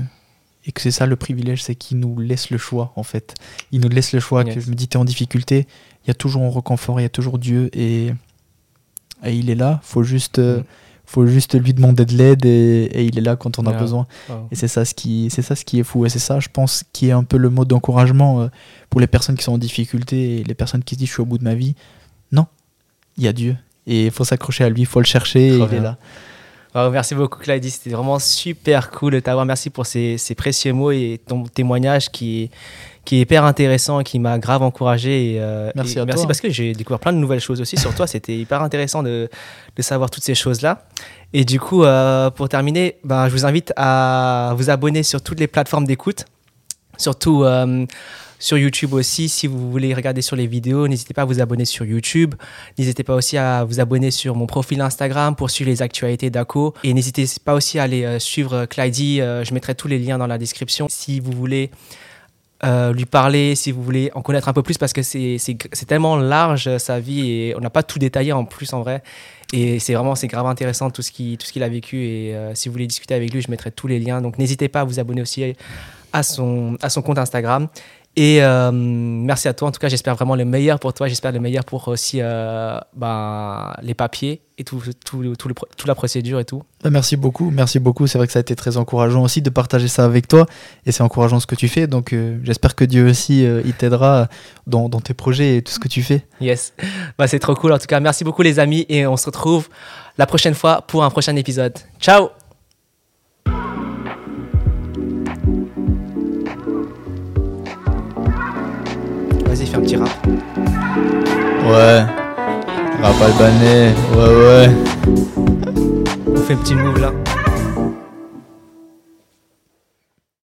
et que c'est ça le privilège, c'est qu'il nous laisse le choix en fait. Il nous laisse le choix. Que je me dis, t'es en difficulté, il y a toujours un reconfort, il y a toujours Dieu et, et il est là. Faut juste euh,
Mm.
faut juste lui demander de l'aide et, et il est là quand on a besoin. Et c'est ça ce qui, c'est ça ce qui est fou. Et c'est ça, je pense, qui est un peu le mot d'encouragement euh, pour les personnes qui sont en difficulté et les personnes qui se disent je suis au bout de ma vie. Non, il y a Dieu. Et il faut s'accrocher à lui, il faut le chercher. et il est là.
Wow, merci beaucoup, Clyde. C'était vraiment super cool de t'avoir. Merci pour ces, ces précieux mots et ton témoignage qui est, qui est hyper intéressant et qui m'a grave encouragé. Et, euh,
Merci
et
à
merci
toi.
parce que j'ai découvert plein de nouvelles choses aussi sur toi. C'était hyper intéressant de, de savoir toutes ces choses-là. Et du coup, euh, pour terminer, ben, je vous invite à vous abonner sur toutes les plateformes d'écoute. Surtout euh, sur YouTube aussi, si vous voulez regarder sur les vidéos, n'hésitez pas à vous abonner sur YouTube. N'hésitez pas aussi à vous abonner sur mon profil Instagram pour suivre les actualités d'ACO. Et n'hésitez pas aussi à aller euh, suivre Clydie. euh, je mettrai tous les liens dans la description. Si vous voulez euh, lui parler, si vous voulez en connaître un peu plus, parce que c'est tellement large sa vie et on n'a pas tout détaillé en plus en vrai. Et c'est vraiment, c'est grave intéressant tout ce qu'il a vécu. Et si vous voulez discuter avec lui, je mettrai tous les liens. Donc n'hésitez pas à vous abonner aussi à son, à son compte Instagram. Et euh, merci à toi. En tout cas, j'espère vraiment le meilleur pour toi. J'espère le meilleur pour aussi euh, ben, les papiers et tout, tout, tout le toute la procédure et tout.
Bah, merci beaucoup, merci beaucoup. C'est vrai que ça a été très encourageant aussi de partager ça avec toi. Et c'est encourageant ce que tu fais. Donc euh, j'espère que Dieu aussi, il t'aidera dans, dans tes projets et tout ce que tu fais.
Yes. Bah, c'est trop cool. En tout cas, merci beaucoup les amis. Et on se retrouve la prochaine fois pour un prochain épisode. Ciao Vas-y, fais un petit rap.
Ouais. Rap albanais, ouais, ouais.
On fait un petit move là.